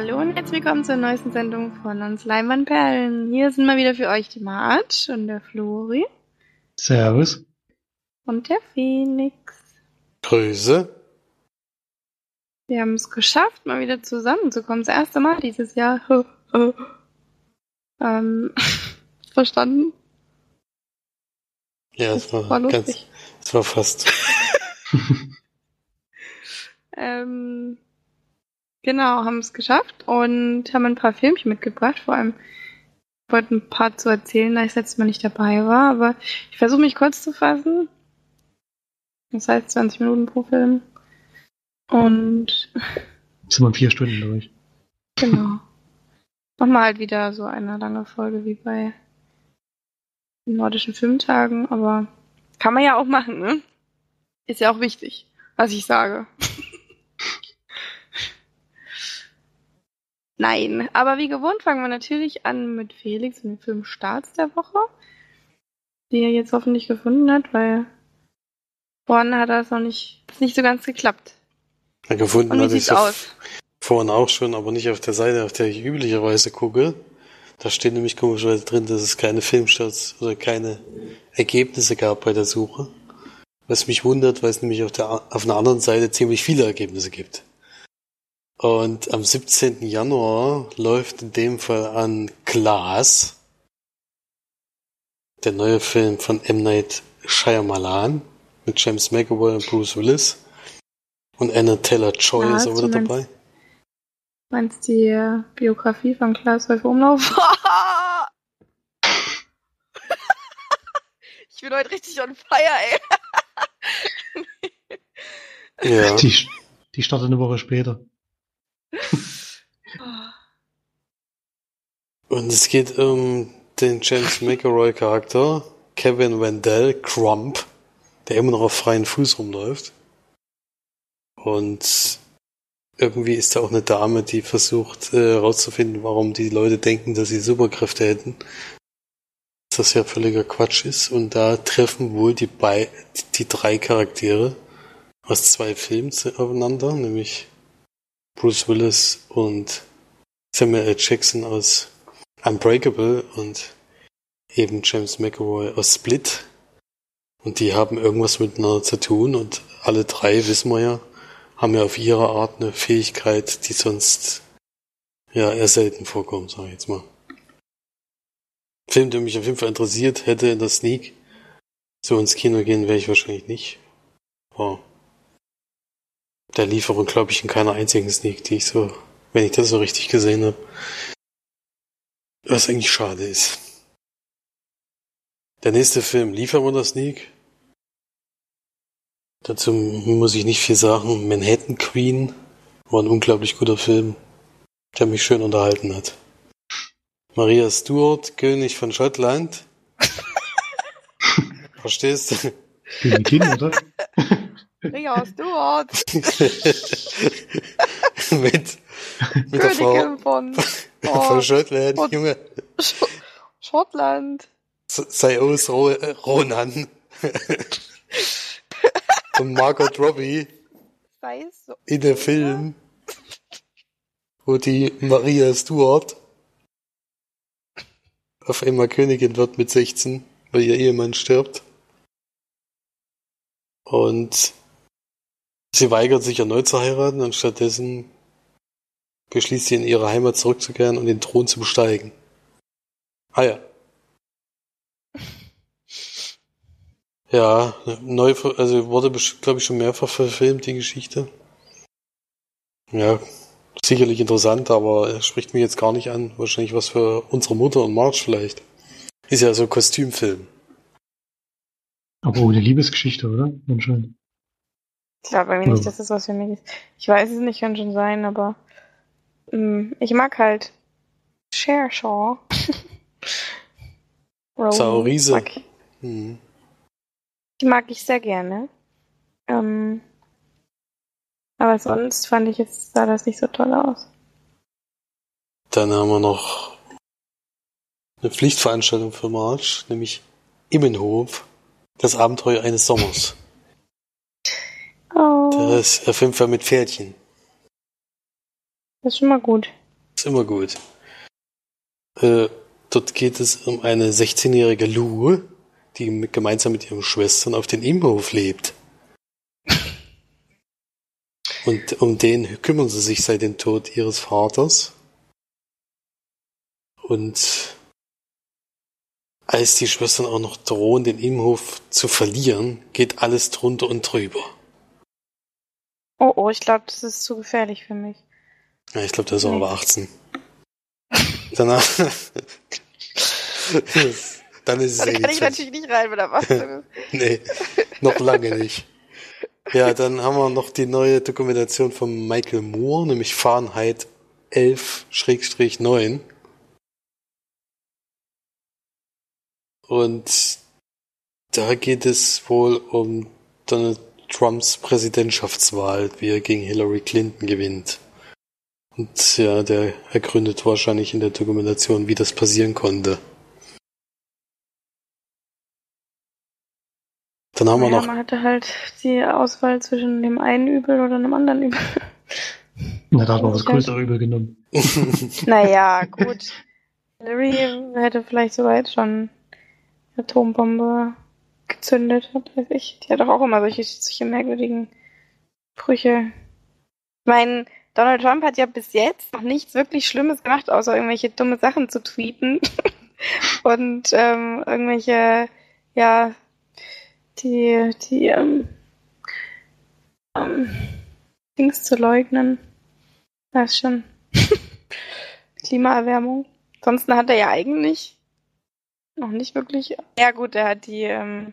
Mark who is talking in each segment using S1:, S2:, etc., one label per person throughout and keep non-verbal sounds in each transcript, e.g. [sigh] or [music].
S1: Hallo und herzlich willkommen zur neuesten Sendung von uns Leinwandperlen. Hier sind mal wieder für euch die March und der Flori.
S2: Servus.
S1: Und der Phoenix.
S3: Grüße.
S1: Wir haben es geschafft, mal wieder zusammenzukommen. Das erste Mal dieses Jahr. ähm, [laughs] verstanden?
S3: Ja, es war, war ganz, es war fast. [laughs] [laughs]
S1: ähm, genau, haben es geschafft und haben ein paar Filmchen mitgebracht. Vor allem wollte ein paar zu erzählen, da ich letztes Mal nicht dabei war, aber ich versuche mich kurz zu fassen. Das heißt 20 Minuten pro Film. Und.
S2: Sind wir vier Stunden durch.
S1: Genau. Machen wir halt wieder so eine lange Folge wie bei den nordischen Filmtagen, aber kann man ja auch machen, ne? Ist ja auch wichtig, was ich sage. Nein, aber wie gewohnt fangen wir natürlich an mit Felix und dem Film Starts der Woche, die er jetzt hoffentlich gefunden hat, weil vorhin hat er es noch nicht, nicht so ganz geklappt.
S3: Ja, gefunden hatte ich es vorhin auch schon, aber nicht auf der Seite, auf der ich üblicherweise gucke. Da steht nämlich komischerweise drin, dass es keine Filmstarts oder keine Ergebnisse gab bei der Suche. Was mich wundert, weil es nämlich auf, der, auf einer anderen Seite ziemlich viele Ergebnisse gibt. Und am 17. Januar läuft in dem Fall an Glass, der neue Film von M. Night Shyamalan mit James McAvoy und Bruce Willis. Und Anna Taylor-Joy ja, ist auch wieder dabei.
S1: Meinst du die Biografie von Klaas Häufer Umlauf? [laughs] ich bin heute richtig on fire,
S2: ey. ja. Die, die startet eine Woche später. [laughs]
S3: Und es geht um den James McElroy Charakter, Kevin Wendell Crump, der immer noch auf freien Fuß rumläuft. Und irgendwie ist da auch eine Dame, die versucht herauszufinden, äh, warum die Leute denken, dass sie Superkräfte hätten. Das ja völliger Quatsch ist. Und da treffen wohl die, bei die drei Charaktere aus zwei Filmen aufeinander, nämlich Bruce Willis und Samuel L. Jackson aus Unbreakable und eben James McAvoy aus Split. Und die haben irgendwas miteinander zu tun und alle drei, wissen wir ja, haben ja auf ihre Art eine Fähigkeit, die sonst ja eher selten vorkommt, sag ich jetzt mal. Film, der mich auf jeden Fall interessiert hätte in der Sneak, so ins Kino gehen wäre ich wahrscheinlich nicht. Wow der Lieferung, glaube ich, in keiner einzigen Sneak, die ich so, wenn ich das so richtig gesehen habe. Was eigentlich schade ist. Der nächste Film das Sneak. Dazu muss ich nicht viel sagen. Manhattan Queen war ein unglaublich guter Film, der mich schön unterhalten hat. Maria Stuart, König von Schottland. [laughs] Verstehst du?
S2: Königin, oder? [laughs]
S1: Ria Stuart. [laughs]
S3: mit, mit der Frau [laughs]
S1: von,
S3: oh, von Schottland, von Junge.
S1: Sch Schottland.
S3: Sei aus Ronan. [laughs] Und Margot Robbie.
S1: So.
S3: In dem Film, wo die Maria Stuart auf einmal Königin wird mit 16, weil ihr Ehemann stirbt. Und Sie weigert sich erneut zu heiraten und stattdessen beschließt sie in ihre Heimat zurückzukehren und den Thron zu besteigen. Ah ja. [laughs] Ja, neu, also wurde, glaube ich, schon mehrfach verfilmt, die Geschichte. Ja, sicherlich interessant, aber er spricht mich jetzt gar nicht an. Wahrscheinlich was für unsere Mutter und March vielleicht. Ist ja so ein Kostümfilm.
S2: Aber ohne Liebesgeschichte, oder? Anscheinend.
S1: Ich glaube irgendwie nicht, dass das was für mich ist. Ich weiß es nicht, kann schon sein, aber mh, mm, ich mag halt Cher Shaw. [laughs]
S3: Sauriese.
S1: Mag ich. Mhm. Die mag ich sehr gerne. Ähm, aber sonst fand ich jetzt, sah das nicht so toll aus.
S3: Dann haben wir noch eine Pflichtveranstaltung für March, nämlich Immenhof, das Abenteuer eines Sommers. Das ist auf jeden Fall mit Pferdchen.
S1: Das ist mal gut.
S3: Ist immer gut. Äh, dort geht es um eine 16-jährige Lou, die mit, gemeinsam mit ihren Schwestern auf den Imhof lebt. [laughs] Und um den kümmern sie sich seit dem Tod ihres Vaters. Und als die Schwestern auch noch drohen, den Imhof zu verlieren, geht alles drunter und drüber.
S1: Oh, oh, ich glaube, das ist zu gefährlich für mich.
S3: Ja, ich glaube, der ist auch nee. aber 18. Danach. [laughs] dann ist es
S1: Da kann ich natürlich nicht rein, wenn er was [laughs]
S3: Nee, noch lange nicht. Ja, dann haben wir noch die neue Dokumentation von Michael Moore, nämlich Fahrenheit 11-9. Und da geht es wohl um Donald Trumps Präsidentschaftswahl, wie er gegen Hillary Clinton gewinnt. Und ja, der ergründet wahrscheinlich in der Dokumentation, wie das passieren konnte. Dann haben naja, wir noch.
S1: Man hatte halt die Auswahl zwischen dem einen Übel oder einem anderen Übel. [laughs]
S2: Na, da hat man das größere Übel genommen. [laughs]
S1: naja, gut. Hillary hätte vielleicht soweit schon Atombombe gezündet hat, weiß ich. Die hat doch auch immer solche, solche merkwürdigen Sprüche. Ich meine, Donald Trump hat ja bis jetzt noch nichts wirklich Schlimmes gemacht, außer irgendwelche dumme Sachen zu tweeten [laughs] und ähm, irgendwelche, ja, die, die ähm, ähm, Dings zu leugnen. Das schon [laughs] Klimaerwärmung. Ansonsten hat er ja eigentlich noch nicht wirklich. Ja gut, er hat die ähm,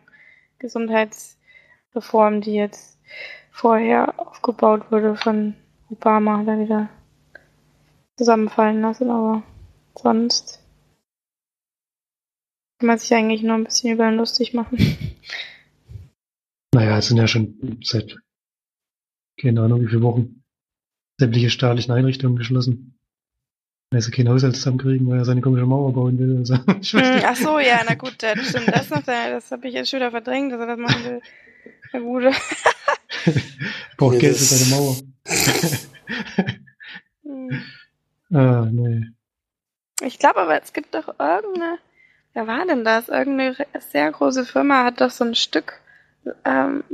S1: Gesundheitsreform, die jetzt vorher aufgebaut wurde von Obama, er wieder zusammenfallen lassen, aber sonst kann man sich eigentlich nur ein bisschen über ihn lustig machen. [laughs]
S2: Naja, es sind ja schon seit, keine Ahnung, wie viele Wochen sämtliche staatlichen Einrichtungen geschlossen. Also kein Haushalt zusammenkriegen, weil er seine komische Mauer bauen will. Also, [laughs]
S1: hm, ach so, ja, na gut, das stimmt. Das noch, das habe ich jetzt schon wieder verdrängt, dass er das machen will. Na gut. [laughs]
S2: Braucht Geld für seine Mauer. hm. [laughs] Ah, nee.
S1: Ich glaube aber, es gibt doch irgendeine, wer war denn das? Irgendeine sehr große Firma hat doch so ein Stück ähm,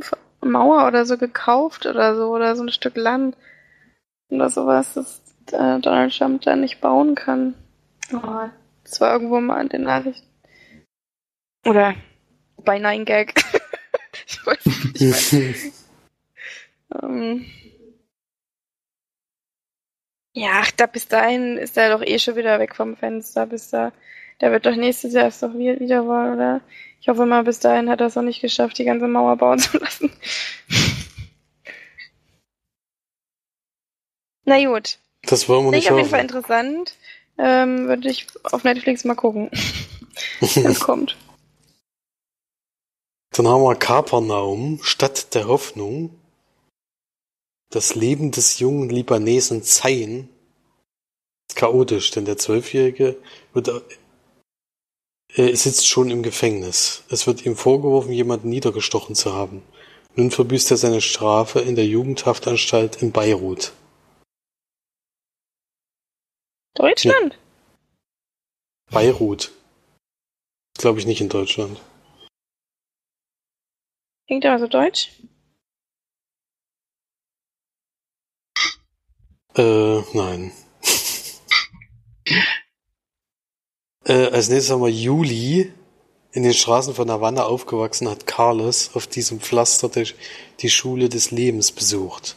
S1: Mauer oder so gekauft oder so, oder so ein Stück Land oder sowas, das äh, Donald Trump da nicht bauen kann. Oh, das war irgendwo mal in den Nachrichten. Oder bei Nine Gag. [laughs] ich weiß nicht. ähm, ja, ach, da bis dahin ist er doch eh schon wieder weg vom Fenster. Bis da, der wird doch nächstes Jahr erst doch wieder wollen, oder? Ich hoffe mal, bis dahin hat er es noch nicht geschafft, die ganze Mauer bauen zu lassen. [laughs] Na gut.
S3: Das wollen wir nicht
S1: Ich auf jeden Fall interessant. Ähm, würde ich auf Netflix mal gucken. [laughs] Wenn kommt.
S3: Dann haben wir Kapernaum, Stadt der Hoffnung. Das Leben des jungen Libanesen Zayn ist chaotisch, denn der Zwölfjährige wird er sitzt schon im Gefängnis. Es wird ihm vorgeworfen, jemanden niedergestochen zu haben. Nun verbüßt er seine Strafe in der Jugendhaftanstalt in Beirut.
S1: Deutschland? Ja.
S3: Beirut. Glaube ich nicht in Deutschland.
S1: Klingt aber so deutsch.
S3: Äh, nein. [laughs] Äh, als nächstes haben wir Juli. In den Straßen von Havanna aufgewachsen hat Carlos auf diesem Pflaster die Schule des Lebens besucht.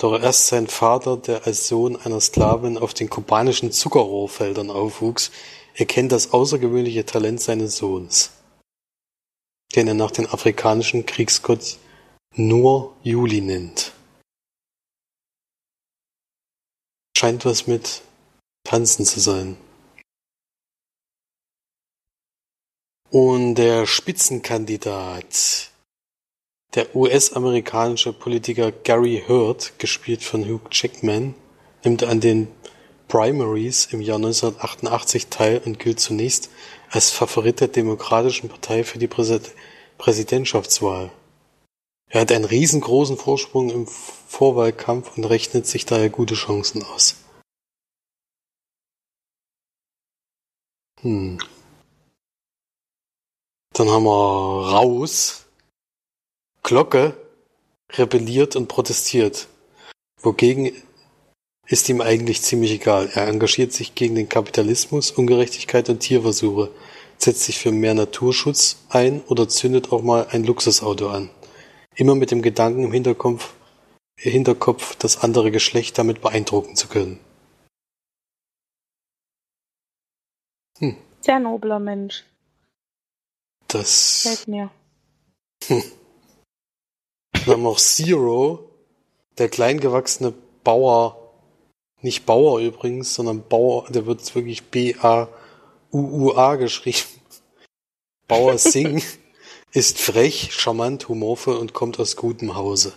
S3: Doch erst sein Vater, der als Sohn einer Sklavin auf den kubanischen Zuckerrohrfeldern aufwuchs, erkennt das außergewöhnliche Talent seines Sohns, den er nach dem afrikanischen Kriegsgott nur Juli nennt. Scheint was mit Tanzen zu sein. Und der Spitzenkandidat, der US-amerikanische Politiker Gary Hurd, gespielt von Hugh Jackman, nimmt an den Primaries im Jahr 1988 teil und gilt zunächst als Favorit der Demokratischen Partei für die Präsidentschaftswahl. Er hat einen riesengroßen Vorsprung im Vorwahlkampf und rechnet sich daher gute Chancen aus. Hm. Dann haben wir raus. Glocke rebelliert und protestiert. Wogegen ist ihm eigentlich ziemlich egal. Er engagiert sich gegen den Kapitalismus, Ungerechtigkeit und Tierversuche, setzt sich für mehr Naturschutz ein oder zündet auch mal ein Luxusauto an. Immer mit dem Gedanken im Hinterkopf, Hinterkopf das andere Geschlecht damit beeindrucken zu können.
S1: Hm. Sehr nobler Mensch.
S3: Das.
S1: Fällt mir.
S3: Hm. Dann haben wir auch Zero, der kleingewachsene Bauer nicht Bauer übrigens, sondern Bauer, der wird wirklich B-A-U-U-A geschrieben. Bauer [laughs] Singh ist frech, charmant, humorvoll und kommt aus gutem Hause.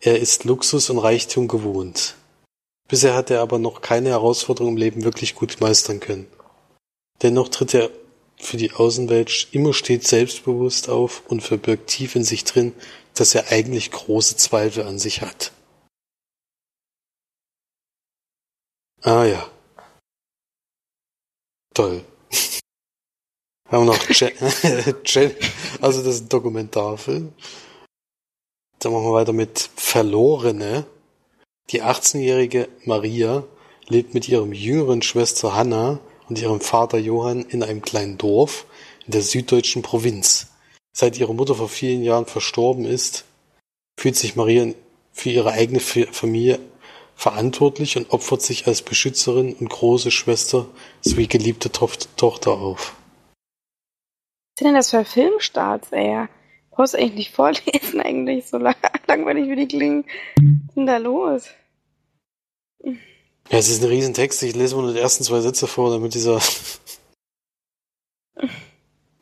S3: Er ist Luxus und Reichtum gewohnt. Bisher hat er aber noch keine Herausforderung im Leben wirklich gut meistern können. Dennoch tritt er für die Außenwelt immer stets selbstbewusst auf und verbirgt tief in sich drin, dass er eigentlich große Zweifel an sich hat. Ah ja. Toll. [laughs] Wir haben noch [laughs] Jen, also das ist ein Dokumentarfilm. Dann machen wir weiter mit Verlorene. Die 18-jährige Maria lebt mit ihrem jüngeren Schwester Hanna und ihrem Vater Johann in einem kleinen Dorf in der süddeutschen Provinz. Seit ihre Mutter vor vielen Jahren verstorben ist, fühlt sich Maria für ihre eigene Familie verantwortlich und opfert sich als Beschützerin und große Schwester sowie geliebte Tochter auf.
S1: Was sind denn das für Filmstarts, ey? Brauchst du eigentlich nicht vorlesen, [laughs] eigentlich, so lang langweilig wie die klingen. Was ist denn da los?
S3: Ja, es ist ein Riesentext. Ich lese nur die ersten zwei Sätze vor, damit dieser. [laughs]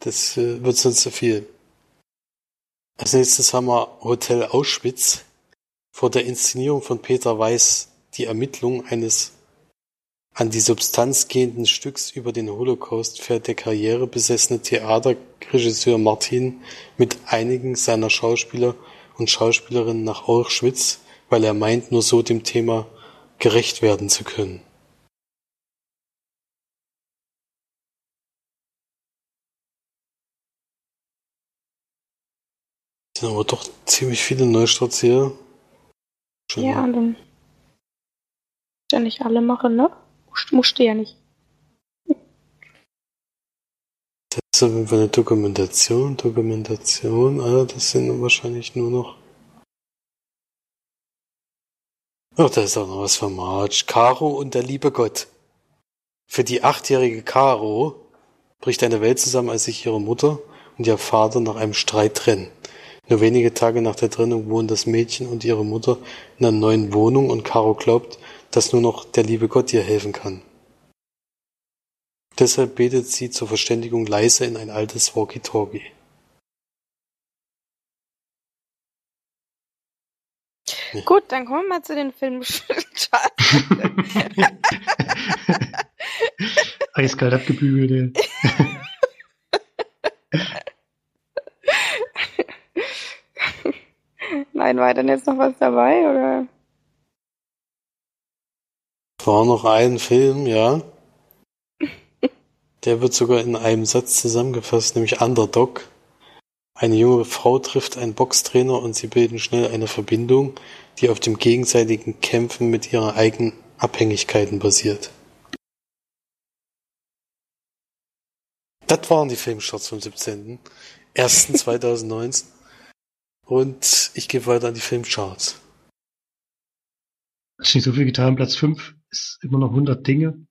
S3: Das äh, wird sonst zu viel. Als nächstes haben wir Hotel Auschwitz vor der Inszenierung von Peter Weiß die Ermittlung eines an die Substanz gehenden Stücks über den Holocaust fährt der karrierebesessene Theaterregisseur Martin mit einigen seiner Schauspieler und Schauspielerinnen nach Auschwitz, weil er meint, nur so dem Thema gerecht werden zu können. Sind aber doch ziemlich viele Neustarts hier.
S1: Schon ja, dann ja nicht alle machen, ne? Musste ja nicht.
S3: Das ist auf jeden Fall eine Dokumentation, Dokumentation, ah, das sind wahrscheinlich nur noch. Ach, da ist auch noch was von Marge. Caro und der liebe Gott. Für die achtjährige Caro bricht eine Welt zusammen, als sich ihre Mutter und ihr Vater nach einem Streit trennen. Nur wenige Tage nach der Trennung wohnen das Mädchen und ihre Mutter in einer neuen Wohnung und Caro glaubt, dass nur noch der liebe Gott ihr helfen kann. Deshalb betet sie zur Verständigung leise in ein altes Walkie-Talkie.
S1: Gut, dann kommen wir mal zu den Filmcharts. [laughs] [laughs]
S2: Eiskalt abgebügelt. [laughs]
S1: Nein, war denn jetzt noch was dabei, oder?
S3: War noch ein Film, ja. Der wird sogar in einem Satz zusammengefasst, nämlich Underdog. Eine junge Frau trifft einen Boxtrainer und sie bilden schnell eine Verbindung, die auf dem gegenseitigen Kämpfen mit ihren eigenen Abhängigkeiten basiert. Das waren die Filmstarts vom 17.01.2019. Und ich gehe weiter an die Filmcharts.
S2: Hast nicht so viel getan. Platz 5 ist immer noch 100 Dinge.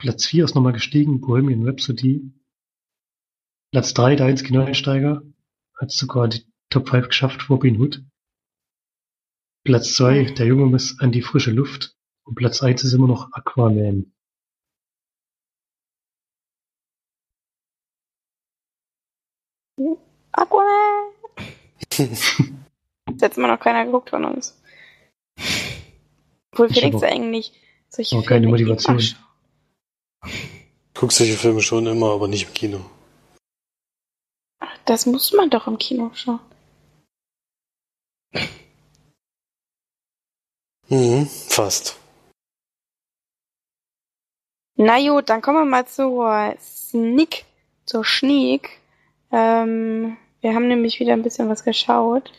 S2: Platz 4 ist nochmal gestiegen, Bohemian Rhapsody. Platz 3, der einzige Neueinsteiger, hat sogar die Top 5 geschafft, Robin Hood. Platz 2, der Junge muss an die frische Luft. Und Platz 1 ist immer noch Aquaman.
S1: Aquaman! Das hat immer noch keiner geguckt von uns. Obwohl Felix eigentlich
S2: solche Filme keine Motivation.
S3: Guckst solche Filme schon immer, aber nicht im Kino.
S1: Das muss man doch im Kino schauen.
S3: Mhm, fast.
S1: Na gut, dann kommen wir mal zur Sneak, zur Schneak. Ähm, wir haben nämlich wieder ein bisschen was geschaut.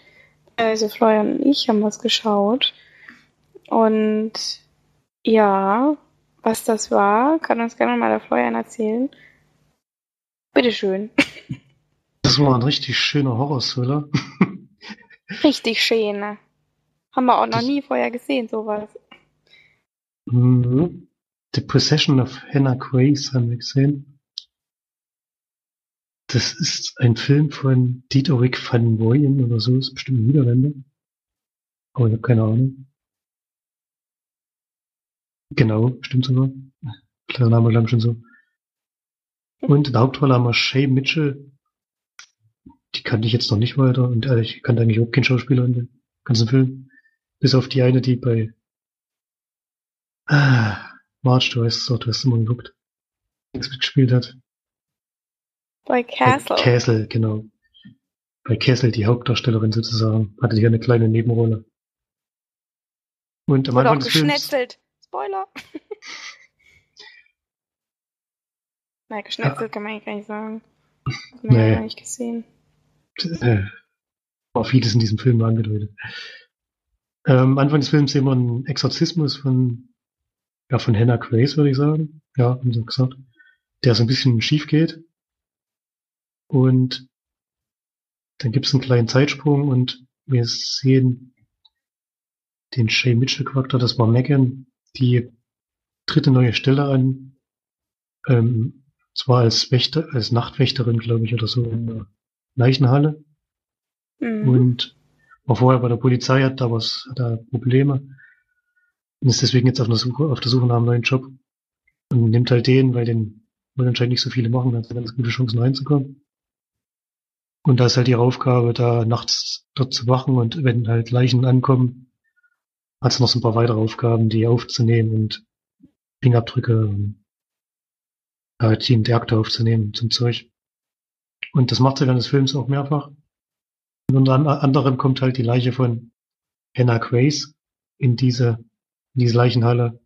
S1: Also Florian und ich haben was geschaut. Und ja, was das war, kann uns gerne mal der Florian erzählen. Bitteschön. [laughs]
S2: Das war ein richtig schöner Horror-Thriller. [laughs]
S1: Richtig schön. Haben wir auch noch nie vorher gesehen, sowas.
S2: Mhm. The Possession of Hannah Grace haben wir gesehen. Das ist ein Film von Diederik van Ooyen oder so, ist bestimmt ein Niederländer. Aber ich habe keine Ahnung. Genau, stimmt sogar. Kleiner Name klang schon so. Und in der Hauptrolle haben wir Shay Mitchell. Die kannte ich jetzt noch nicht weiter und äh, ich kannte eigentlich überhaupt keinen Schauspieler in dem ganzen Film. Bis auf die eine, die bei Ah, March, du weißt es doch, du hast immer geguckt. Nichts mitgespielt hat.
S1: Bei Castle.
S2: Bei Castle, genau. Bei Castle die Hauptdarstellerin sozusagen. Hatte die eine kleine Nebenrolle. Und am
S1: Wurde auch
S2: Anfang des Films.
S1: geschnetzelt. Spoiler. [laughs] Nein, geschnetzelt kann man eigentlich gar nicht sagen. Man
S2: Nee.
S1: ja gar nicht gesehen.
S2: Äh, war vieles in diesem Film angedeutet. Ähm, am Anfang des Films sehen wir einen Exorzismus von, ja, von Hannah Grace, würde ich sagen. Ja, haben sie gesagt. Der so ein bisschen schief geht. Und dann gibt es einen kleinen Zeitsprung und wir sehen den Shay Mitchell Charakter, das war Megan, die tritt eine neue Stelle an. Ähm, zwar als Wächter, als Nachtwächterin, glaube ich, oder so in der Leichenhalle.
S1: Mhm.
S2: Und war vorher bei der Polizei, hat da was, hat da Probleme. Und ist deswegen jetzt auf der Suche, auf der Suche nach einem neuen Job. Und nimmt halt den, weil den wollen anscheinend nicht so viele machen, da hat ganz gute Chancen reinzukommen. Und da ist halt ihre Aufgabe, da nachts dort zu wachen und wenn halt Leichen ankommen, hat sie noch so ein paar weitere Aufgaben, die aufzunehmen und Fingerabdrücke und halt die in der Akte aufzunehmen zum Zeug. Und das macht sie während des Films auch mehrfach. Und unter an- anderem kommt halt die Leiche von Hannah Grace in diese, in diese Leichenhalle,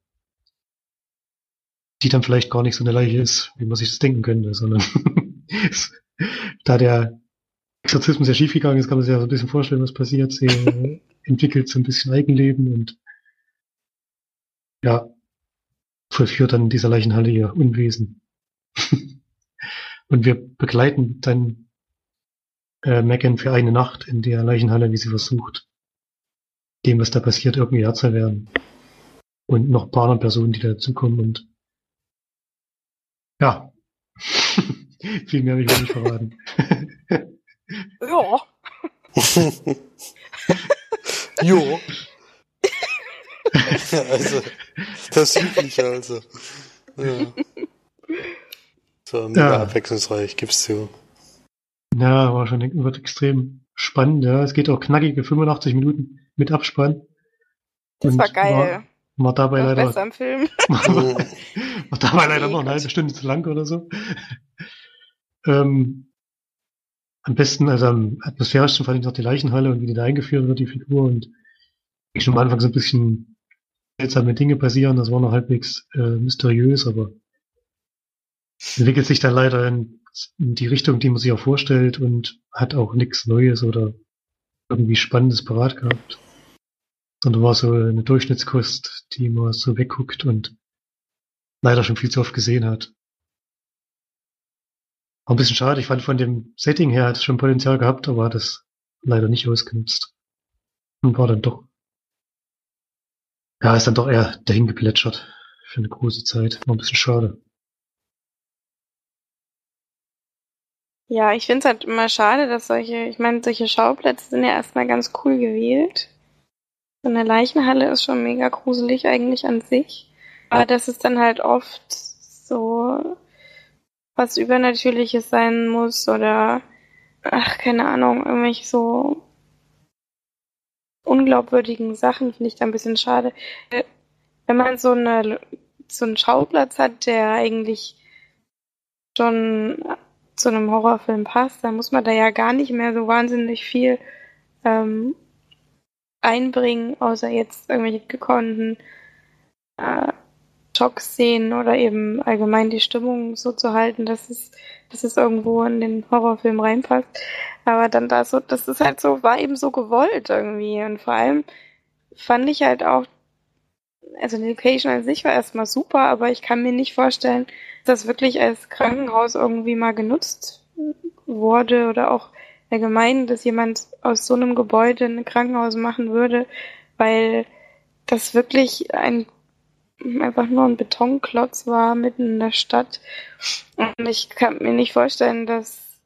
S2: die dann vielleicht gar nicht so eine Leiche ist, wie man sich das denken könnte, sondern [laughs] da der Exorzismus ja schiefgegangen ist, kann man sich ja so ein bisschen vorstellen, was passiert. Sie äh, entwickelt so ein bisschen Eigenleben und ja, vollführt dann in dieser Leichenhalle ihr Unwesen. [laughs] und wir begleiten dann äh, Megan für eine Nacht in der Leichenhalle, wie sie versucht, dem, was da passiert, irgendwie Herr zu werden. Und noch ein paar andere Personen, die dazukommen und ja. [laughs] Viel mehr habe ich nicht verraten. [laughs]
S1: Ja. [laughs]
S3: jo. ja, also, das Übliche also. Ja. So, mega
S2: Ja.
S3: abwechslungsreich, gibst du.
S2: ja, war schon wird extrem spannend. Ja, es geht auch knackige 85 Minuten mit Abspann.
S1: Das
S2: Und
S1: war geil.
S2: War, war dabei
S1: Noch
S2: leider
S1: besser im Film.
S3: Mhm. [laughs]
S2: war dabei [laughs] leider noch eine halbe Stunde zu lang oder so. ähm, am besten, also am atmosphärischsten fand ich noch die Leichenhalle und wie die da eingeführt wird, die Figur und wie schon am Anfang so ein bisschen seltsame Dinge passieren. Das war noch halbwegs äh, mysteriös, aber entwickelt sich dann leider in, in die Richtung, die man sich auch vorstellt und hat auch nichts Neues oder irgendwie Spannendes parat gehabt. Sondern war so eine Durchschnittskost, die man so wegguckt und leider schon viel zu oft gesehen hat. War ein bisschen schade. Ich fand von dem Setting her hat es schon Potenzial gehabt, aber hat es leider nicht ausgenutzt. Und war dann doch, ja, ist dann doch eher dahin geplätschert für eine große Zeit. War ein bisschen schade.
S1: Ja, ich finde es halt immer schade, dass solche, ich meine, solche Schauplätze sind ja erstmal ganz cool gewählt. So eine Leichenhalle ist schon mega gruselig eigentlich an sich. Aber dass es dann halt oft so was Übernatürliches sein muss oder, ach, keine Ahnung, irgendwelche so unglaubwürdigen Sachen finde ich da ein bisschen schade. Wenn man so eine, so einen Schauplatz hat, der eigentlich schon zu einem Horrorfilm passt, dann muss man da ja gar nicht mehr so wahnsinnig viel ähm, einbringen, außer jetzt irgendwelche gekonnten äh, Schock-Szenen oder eben allgemein die Stimmung so zu halten, dass es, dass es irgendwo in den Horrorfilm reinpasst. Aber dann da so, das ist halt so, war eben so gewollt irgendwie. Und vor allem fand ich halt auch, also die Location an sich war erstmal super, aber ich kann mir nicht vorstellen, dass das wirklich als Krankenhaus irgendwie mal genutzt wurde oder auch allgemein, dass jemand aus so einem Gebäude ein Krankenhaus machen würde, weil das wirklich ein einfach nur ein Betonklotz war mitten in der Stadt. Und ich kann mir nicht vorstellen, dass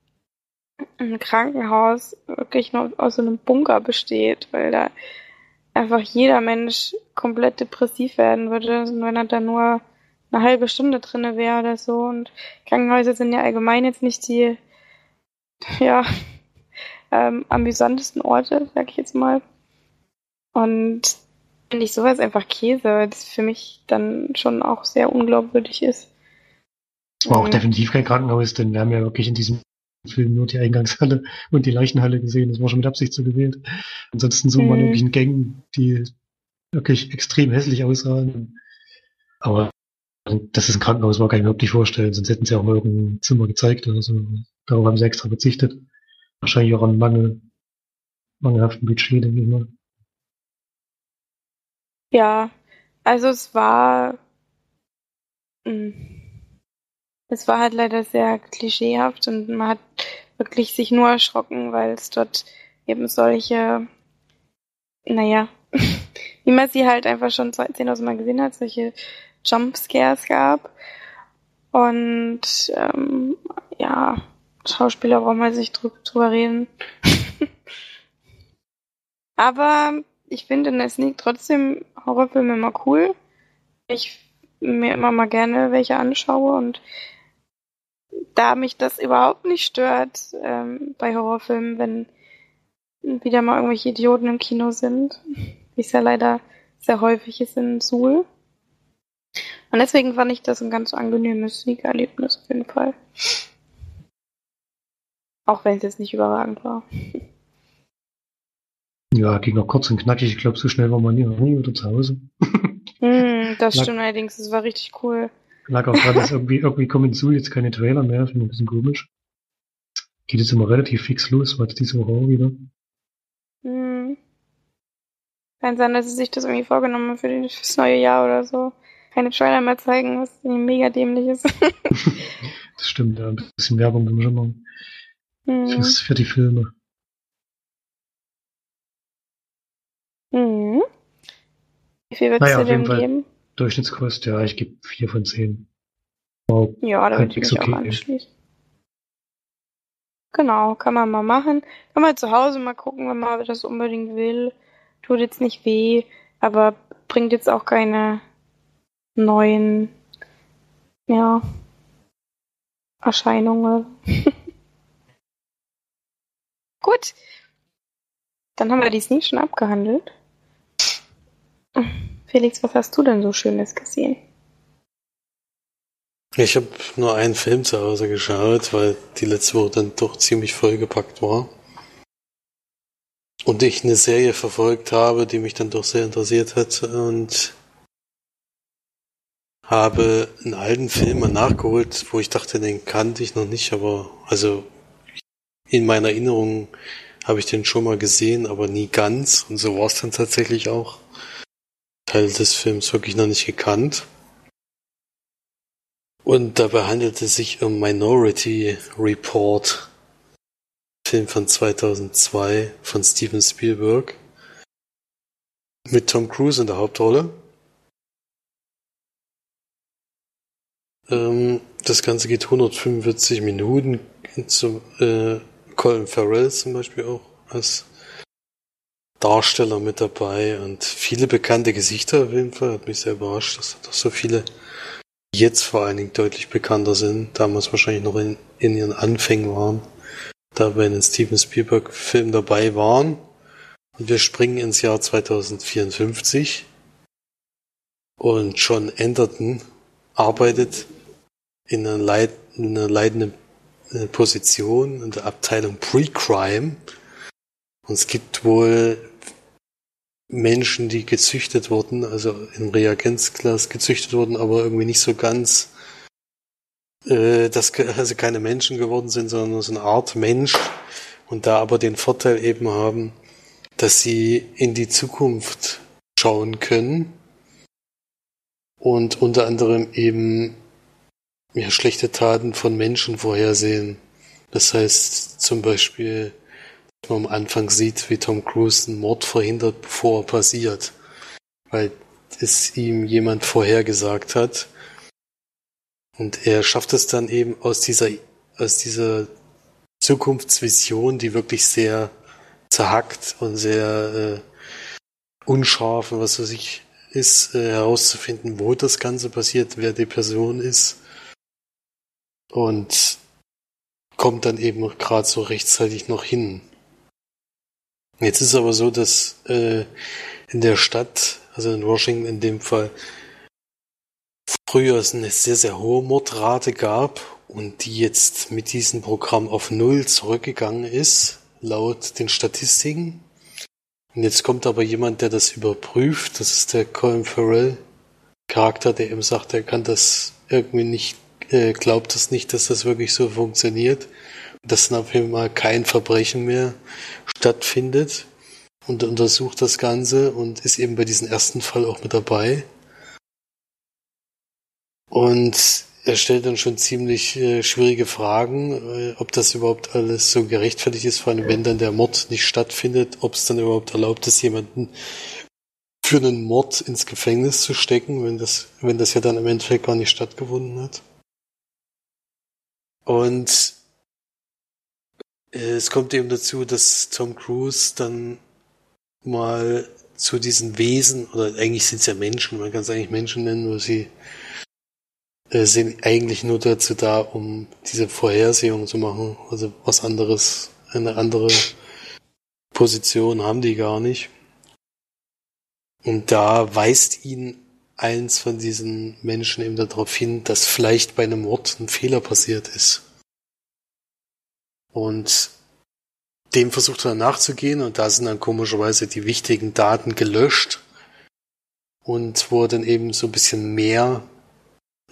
S1: ein Krankenhaus wirklich nur aus so einem Bunker besteht, weil da einfach jeder Mensch komplett depressiv werden würde, wenn er da nur eine halbe Stunde drinne wäre oder so. Und Krankenhäuser sind ja allgemein jetzt nicht die, [laughs] ja, ähm, amüsantesten Orte, sag ich jetzt mal. Und finde ich sowas einfach Käse, weil das für mich dann schon auch sehr unglaubwürdig ist.
S2: Es war auch mhm. definitiv kein Krankenhaus, denn wir haben ja wirklich in diesem Film nur die Eingangshalle [laughs] und die Leichenhalle gesehen. Das war schon mit Absicht so gewählt. Ansonsten so mhm. man wirklich in Gängen, die wirklich extrem hässlich aussahen. Aber dass es ein Krankenhaus war, kann ich mir überhaupt nicht vorstellen. Sonst hätten sie auch mal irgendein Zimmer gezeigt oder so. Darauf haben sie extra verzichtet. Wahrscheinlich auch an Mangel, mangelhaften Budget, denke ich mal.
S1: Ja, also es war, hm, es war halt leider sehr klischeehaft und man hat wirklich sich nur erschrocken, weil es dort eben solche, naja, [laughs] wie man sie halt einfach schon 10.000 Mal gesehen hat, solche Jumpscares gab. Und ähm, ja, Schauspieler brauchen wir sich drüber reden. [laughs] Aber ich finde in der Sneak trotzdem Horrorfilme immer cool. Ich mir immer mal gerne welche anschaue und da mich das überhaupt nicht stört ähm, bei Horrorfilmen, wenn wieder mal irgendwelche Idioten im Kino sind, wie es ja leider sehr häufig ist in Suhl. Und deswegen fand ich das ein ganz angenehmes Sneak-Erlebnis auf jeden Fall. Auch wenn es jetzt nicht überragend war.
S2: Ja, ging noch kurz und knackig. Ich glaube, so schnell war man nie, nie wieder zu Hause.
S1: mm, das [laughs] lag, stimmt allerdings. Das war richtig cool.
S2: Lag auch gerade, dass [laughs] irgendwie, irgendwie kommen zu jetzt keine Trailer mehr. Finde ich ein bisschen komisch. Geht jetzt immer relativ fix los. War diese Woche auch wieder.
S1: Mm. Kann sein, dass sie sich das irgendwie vorgenommen haben für das neue Jahr oder so. Keine Trailer mehr zeigen, was mega dämlich ist. [laughs]
S2: das stimmt, ja. Ein bisschen Werbung können wir schon machen. Mm. Für die Filme.
S1: Mhm. Wie viel würdest naja, du dem geben?
S2: Durchschnittskost, ja, ich gebe 4 von 10.
S1: Wow, ja, da würde ich mich okay. auch anschließen. Genau, kann man mal machen. Kann man zu Hause mal gucken, wenn man das unbedingt will. Tut jetzt nicht weh, aber bringt jetzt auch keine neuen, ja, Erscheinungen. [laughs] Gut. Dann haben wir die Sneak schon abgehandelt. Felix, was hast du denn so Schönes gesehen?
S3: Ich habe nur einen Film zu Hause geschaut, weil die letzte Woche dann doch ziemlich vollgepackt war. Und ich eine Serie verfolgt habe, die mich dann doch sehr interessiert hat und habe einen alten Film mal nachgeholt, wo ich dachte, den kannte ich noch nicht, aber also in meiner Erinnerung habe ich den schon mal gesehen, aber nie ganz und so war es dann tatsächlich auch. Teil des Films wirklich noch nicht gekannt. Und dabei handelt es sich um Minority Report, Film von 2002 von Steven Spielberg mit Tom Cruise in der Hauptrolle. Ähm, das Ganze geht 145 Minuten. Zum, äh, Colin Farrell zum Beispiel auch als Darsteller mit dabei und viele bekannte Gesichter auf jeden Fall. Hat mich sehr überrascht, dass da so viele jetzt vor allen Dingen deutlich bekannter sind, damals wahrscheinlich noch in, in ihren Anfängen waren, da bei einem Steven Spielberg Film dabei waren. Und wir springen ins Jahr 2054 und John Enderton arbeitet in einer, Leit in einer leitenden äh, Position in der Abteilung Pre-Crime. Und es gibt wohl Menschen, die gezüchtet wurden, also in Reagenzglas gezüchtet wurden, aber irgendwie nicht so ganz, äh, dass also keine Menschen geworden sind, sondern so eine Art Mensch und da aber den Vorteil eben haben, dass sie in die Zukunft schauen können und unter anderem eben ja, schlechte Taten von Menschen vorhersehen. Das heißt zum Beispiel, am Anfang sieht, wie Tom Cruise einen Mord verhindert, bevor er passiert, weil es ihm jemand vorhergesagt hat. Und er schafft es dann eben aus dieser, aus dieser Zukunftsvision, die wirklich sehr zerhackt und sehr äh, unscharf und was weiß ich ist, äh, herauszufinden, wo das Ganze passiert, wer die Person ist. Und kommt dann eben gerade so rechtzeitig noch hin. Jetzt ist aber so, dass äh, in der Stadt, also in Washington in dem Fall, früher es eine sehr, sehr hohe Mordrate gab und die jetzt mit diesem Programm auf Null zurückgegangen ist, laut den Statistiken. Und jetzt kommt aber jemand, der das überprüft. Das ist der Colin Farrell Charakter, der eben sagt, er kann das irgendwie nicht, äh, glaubt das nicht, dass das wirklich so funktioniert. Dass dann auf jeden Fall kein Verbrechen mehr stattfindet. Und untersucht das Ganze und ist eben bei diesem ersten Fall auch mit dabei. Und er stellt dann schon ziemlich äh, schwierige Fragen, äh, ob das überhaupt alles so gerechtfertigt ist, vor allem wenn dann der Mord nicht stattfindet, ob es dann überhaupt erlaubt ist, jemanden für einen Mord ins Gefängnis zu stecken, wenn das, wenn das ja dann im Endeffekt gar nicht stattgefunden hat. Und es kommt eben dazu, dass Tom Cruise dann mal zu diesen Wesen, oder eigentlich sind es ja Menschen, man kann es eigentlich Menschen nennen, wo sie äh, sind eigentlich nur dazu da, um diese Vorhersehung zu machen. Also was anderes, eine andere Position haben die gar nicht. Und da weist ihn eins von diesen Menschen eben darauf hin, dass vielleicht bei einem Mord ein Fehler passiert ist. Und dem versucht er nachzugehen und da sind dann komischerweise die wichtigen Daten gelöscht und wo er dann eben so ein bisschen mehr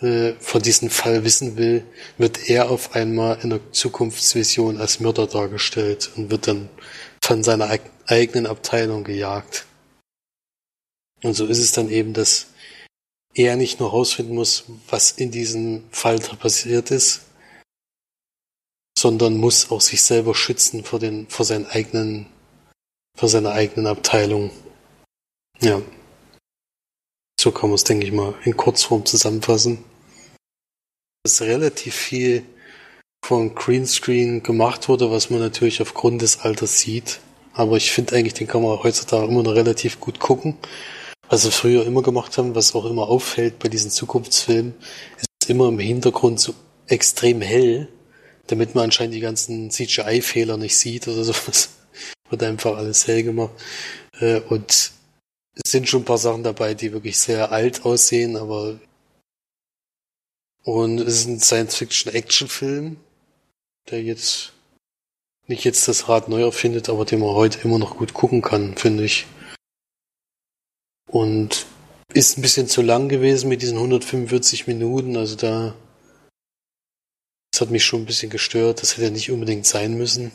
S3: äh, von diesem Fall wissen will, wird er auf einmal in der Zukunftsvision als Mörder dargestellt und wird dann von seiner eigenen Abteilung gejagt. Und so ist es dann eben, dass er nicht nur herausfinden muss, was in diesem Fall passiert ist, sondern muss auch sich selber schützen vor den, vor seinen eigenen, vor seiner eigenen Abteilung. Ja. So kann man es, denke ich mal, in Kurzform zusammenfassen dass relativ viel von Greenscreen gemacht wurde, was man natürlich aufgrund des Alters sieht. Aber ich finde eigentlich, den kann man heutzutage immer noch relativ gut gucken. Was wir früher immer gemacht haben, was auch immer auffällt bei diesen Zukunftsfilmen, ist immer im Hintergrund so extrem hell, damit man anscheinend die ganzen CGI-Fehler nicht sieht oder sowas. [laughs] Wird einfach alles hell gemacht. Äh, und es sind schon ein paar Sachen dabei, die wirklich sehr alt aussehen, aber und es ist ein Science-Fiction-Action-Film, der jetzt nicht jetzt das Rad neu erfindet, aber den man heute immer noch gut gucken kann, finde ich. Und ist ein bisschen zu lang gewesen mit diesen 145 Minuten, also da das hat mich schon ein bisschen gestört, das hätte nicht unbedingt sein müssen.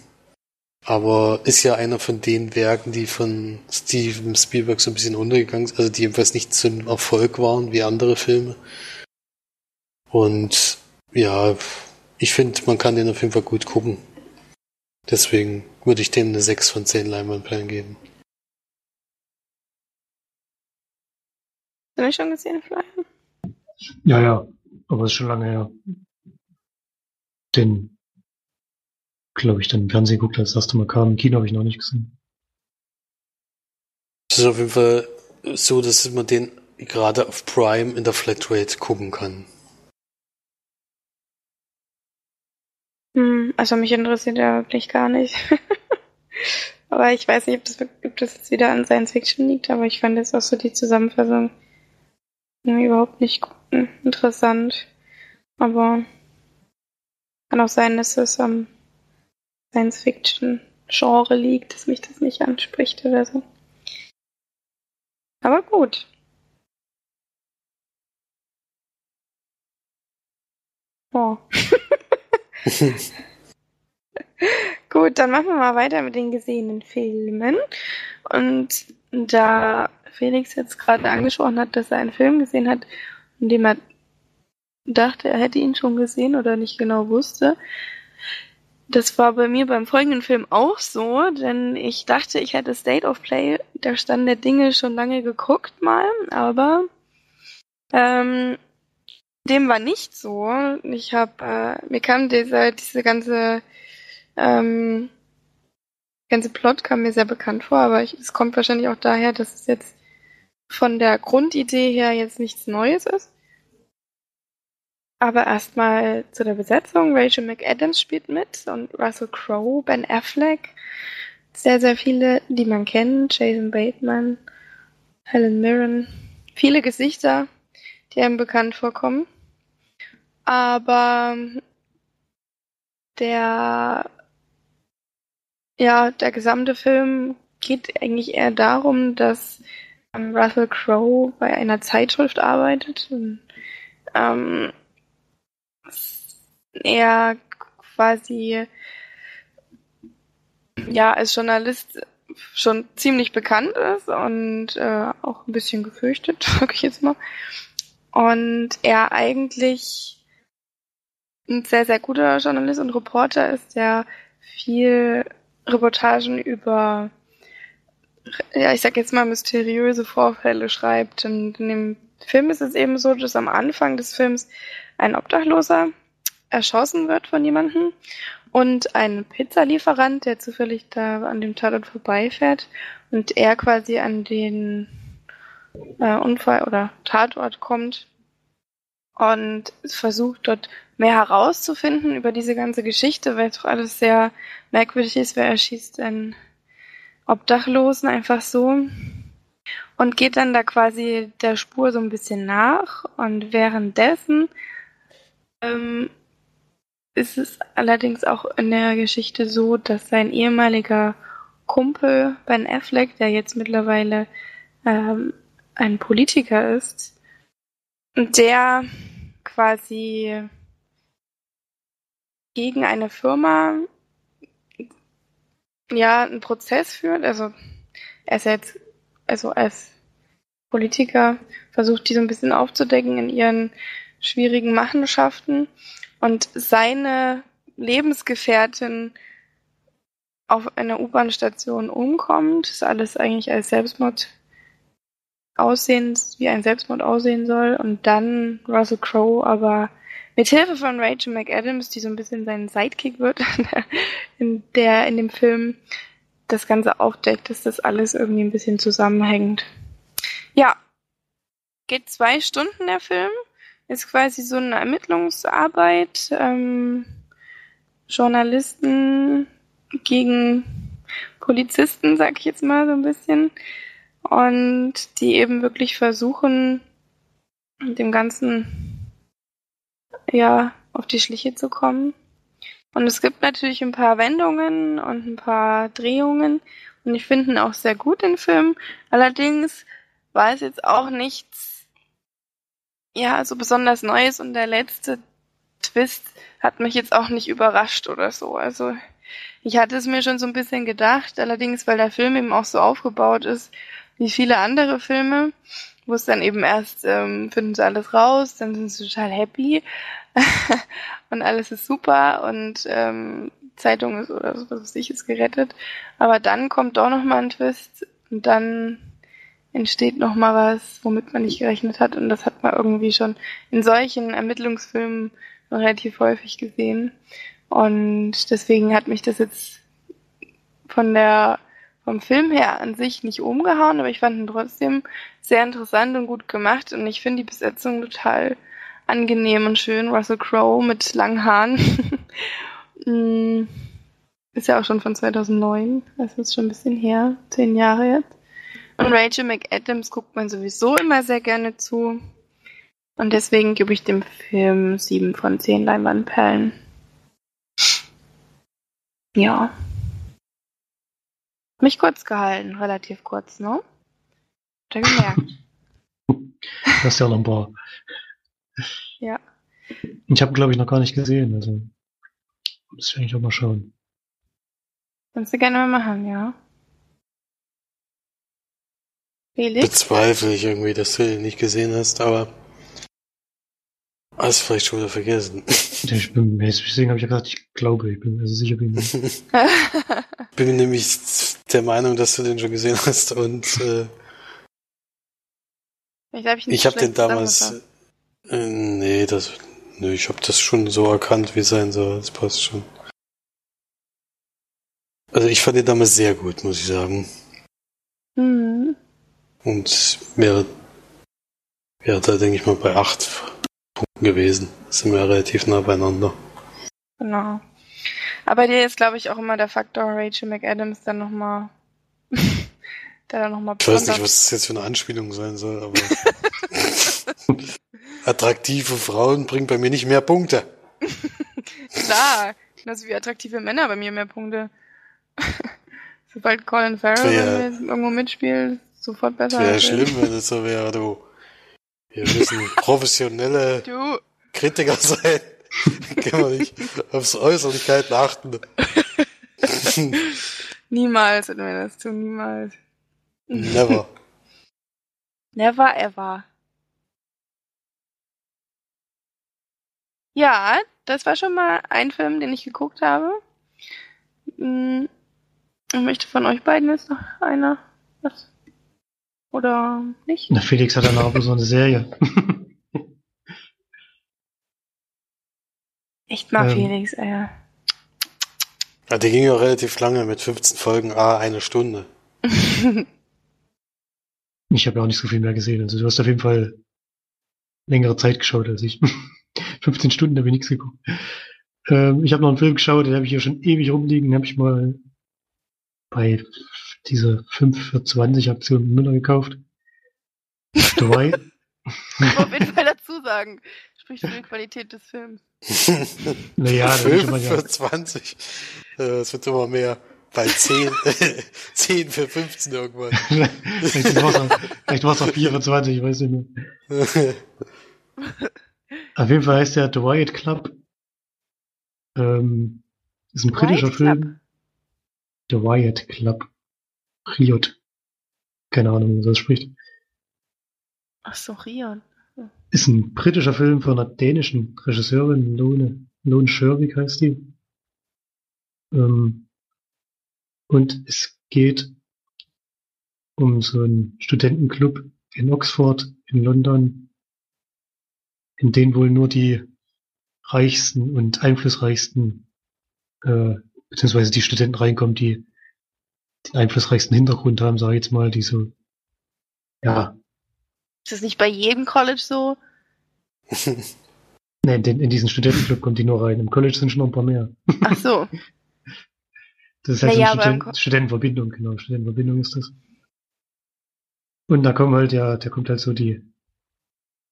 S3: Aber ist ja einer von den Werken, die von Steven Spielberg so ein bisschen untergegangen sind, also die jedenfalls nicht so ein Erfolg waren wie andere Filme. Und ja, ich finde, man kann den auf jeden Fall gut gucken. Deswegen würde ich dem eine 6 von 10 Leinwandperlen geben.
S1: Hast du schon gesehen, Florian?
S2: Ja, ja, aber es ist schon lange her. Den, glaube ich, dann im Fernsehen geguckt, als das erste Mal kam. Im Kino habe ich noch nicht gesehen.
S3: Es ist auf jeden Fall so, dass man den gerade auf Prime in der Flatrate gucken kann.
S1: Hm, also mich interessiert er wirklich gar nicht. [laughs] aber ich weiß nicht, ob das, ob das jetzt wieder an Science Fiction liegt, aber ich fand jetzt auch so die Zusammenfassung überhaupt nicht interessant. Aber kann auch sein, dass es am Science Fiction Genre liegt, dass mich das nicht anspricht oder so. Aber gut. Oh. [laughs] Gut, dann machen wir mal weiter mit den gesehenen Filmen. Und da Felix jetzt gerade angesprochen hat, dass er einen Film gesehen hat, in dem er dachte, er hätte ihn schon gesehen oder nicht genau wusste. Das war bei mir beim folgenden Film auch so, denn ich dachte, ich hätte State of Play, der Stand der Dinge, schon lange geguckt mal, aber ähm, dem war nicht so. Ich habe, äh, mir kam dieser, diese ganze, ähm, ganze Plot kam mir sehr bekannt vor, aber es kommt wahrscheinlich auch daher, dass es jetzt von der Grundidee her jetzt nichts Neues ist. Aber erstmal zu der Besetzung. Rachel McAdams spielt mit und Russell Crowe, Ben Affleck, sehr, sehr viele, die man kennt, Jason Bateman, Helen Mirren, viele Gesichter, die einem bekannt vorkommen. Aber der, ja, der gesamte Film geht eigentlich eher darum, dass ähm, Russell Crowe bei einer Zeitschrift arbeitet und ähm, er quasi ja als Journalist schon ziemlich bekannt ist und äh, auch ein bisschen gefürchtet, [laughs] sag ich jetzt mal. Und er eigentlich ein sehr, sehr guter Journalist und Reporter ist, der viel Reportagen über, ja, ich sag jetzt mal, mysteriöse Vorfälle schreibt. Und in dem Film ist es eben so, dass am Anfang des Films ein Obdachloser erschossen wird von jemandem und ein Pizzalieferant, der zufällig da an dem Tatort vorbeifährt und er quasi an den äh, Unfall oder Tatort kommt und versucht dort mehr herauszufinden über diese ganze Geschichte, weil es doch alles sehr merkwürdig ist, wer erschießt einen Obdachlosen einfach so und geht dann da quasi der Spur so ein bisschen nach und währenddessen ähm, ist es allerdings auch in der Geschichte so, dass sein ehemaliger Kumpel Ben Affleck, der jetzt mittlerweile ähm, ein Politiker ist, der quasi gegen eine Firma ja einen Prozess führt. Also er ist jetzt, also als Politiker versucht, die so ein bisschen aufzudecken in ihren schwierigen Machenschaften und seine Lebensgefährtin auf einer U-Bahn-Station umkommt, ist alles eigentlich als Selbstmord aussehen, wie ein Selbstmord aussehen soll. Und dann Russell Crowe aber mit Hilfe von Rachel McAdams, die so ein bisschen sein Sidekick wird, [laughs] in der in dem Film das Ganze aufdeckt, dass das alles irgendwie ein bisschen zusammenhängt. Ja, geht zwei Stunden der Film ist quasi so eine Ermittlungsarbeit, ähm, Journalisten gegen Polizisten, sag ich jetzt mal so ein bisschen, und die eben wirklich versuchen, dem Ganzen ja auf die Schliche zu kommen. Und es gibt natürlich ein paar Wendungen und ein paar Drehungen und ich finde ihn auch sehr gut, den Film. Allerdings war es jetzt auch nichts ja, so besonders Neues und der letzte Twist hat mich jetzt auch nicht überrascht oder so. Also ich hatte es mir schon so ein bisschen gedacht, allerdings, weil der Film eben auch so aufgebaut ist wie viele andere Filme, wo es dann eben erst ähm, finden sie alles raus, dann sind sie total happy [laughs] und alles ist super und ähm, Zeitung ist oder so was weiß ich ist gerettet. Aber dann kommt doch noch mal ein Twist und dann entsteht noch mal was, womit man nicht gerechnet hat. Und das hat man irgendwie schon in solchen Ermittlungsfilmen relativ häufig gesehen. Und deswegen hat mich das jetzt von der vom Film her an sich nicht umgehauen, aber ich fand ihn trotzdem sehr interessant und gut gemacht und ich finde die Besetzung total angenehm und schön. Russell Crowe mit langen Haaren. [laughs] Mm, ist ja auch schon von 2009, also ist schon ein bisschen her, zehn Jahre jetzt. Und Rachel McAdams guckt man sowieso immer sehr gerne zu. Und deswegen gebe ich dem Film sieben von zehn Leinwandperlen. Ja. Mich kurz gehalten, relativ kurz, ne? Hat er gemerkt. [laughs]
S2: Du hast ja noch ein paar.
S1: Ja.
S2: Ich habe, glaube ich, noch gar nicht gesehen. Also, muss ich eigentlich auch mal schauen.
S1: Kannst du gerne mal machen, ja. Felix?
S3: Bezweifle ich irgendwie, dass du ihn nicht gesehen hast, aber hast vielleicht schon wieder vergessen.
S2: Ich bin, deswegen habe ich ja gesagt, ich glaube, ich bin also sicher bin [laughs] ich. nicht.
S3: bin nämlich der Meinung, dass du den schon gesehen hast und äh,
S1: ich glaube, ich,
S3: ich habe den damals. Äh, nee, das, nee, ich habe das schon so erkannt, wie es sein soll. Das passt schon. Also ich fand den damals sehr gut, muss ich sagen.
S1: Mhm.
S3: Und wäre, wäre da, denke ich mal, bei acht Punkten gewesen. Sind wir relativ nah beieinander.
S1: Genau. Aber dir ist, glaube ich, auch immer der Faktor Rachel McAdams dann nochmal. [laughs] der dann nochmal
S3: Ich weiß nicht, was das jetzt für eine Anspielung sein soll, aber. [laughs] [laughs] attraktive Frauen bringen bei mir nicht mehr Punkte. [laughs]
S1: Klar, genauso wie attraktive Männer bei mir mehr Punkte. [laughs] Sobald Colin Farrell
S3: Ja.
S1: irgendwo mitspielt, sofort besser.
S3: Wäre schlimm, wenn es so wäre, du. Wir müssen [laughs] professionelle
S1: Du,
S3: Kritiker sein. Können wir nicht aufs Äußerlichkeiten achten.
S1: niemals würden wir das tun, niemals.
S3: Never.
S1: Never ever. Ja, das war schon mal ein Film, den ich geguckt habe. Hm, Ich möchte von euch beiden jetzt noch einer was? Oder nicht?
S2: Na, Felix hat dann aber so eine Serie. [laughs]
S1: Echt mal,
S2: Ähm.
S1: Felix, ey.
S3: Ja, die ging ja relativ lange mit 15 Folgen, ah, eine Stunde. [laughs]
S2: Ich habe ja auch nicht so viel mehr gesehen. Also du hast auf jeden Fall längere Zeit geschaut als ich. [laughs] 15 Stunden habe ich nichts geguckt. Ähm, ich habe noch einen Film geschaut, den habe ich hier schon ewig rumliegen. Den habe ich mal bei dieser 5 für 20 Aktion in Müller gekauft. Dabei. [laughs]
S1: Auf jeden Fall dazu sagen. Spricht für die Qualität des Films.
S2: Naja, da bin ich
S3: 5
S2: immer ja,
S3: für 20. Äh, Es wird immer mehr. Bei 10, 10 [laughs] für 15 irgendwann. [laughs]
S2: vielleicht war es auch 24, ich weiß nicht mehr. Auf jeden Fall heißt der The Riot Club. Ähm, ist ein britischer
S1: Riot Club?
S2: Film. The Riot Club. Riot. Keine Ahnung, wie man das spricht.
S1: Ach so, Rion.
S2: Ist ein britischer Film von einer dänischen Regisseurin, Lone, Lone Sherwick heißt die. Ähm, und es geht um so einen Studentenclub in Oxford, in London, in den wohl nur die reichsten und einflussreichsten, äh, beziehungsweise die Studenten reinkommen, die den einflussreichsten Hintergrund haben, sage ich jetzt mal, die so, ja,
S1: Ist das nicht bei jedem College so? [laughs]
S2: Ne, in, in diesen Studentenclub kommt die nur rein. Im College sind schon noch ein paar mehr.
S1: Ach so. [laughs]
S2: Das ist halt
S1: Naja,
S2: so eine
S1: Ko-
S2: Studentenverbindung, genau. Studentenverbindung ist das. Und da kommen halt, ja, da kommt halt so die,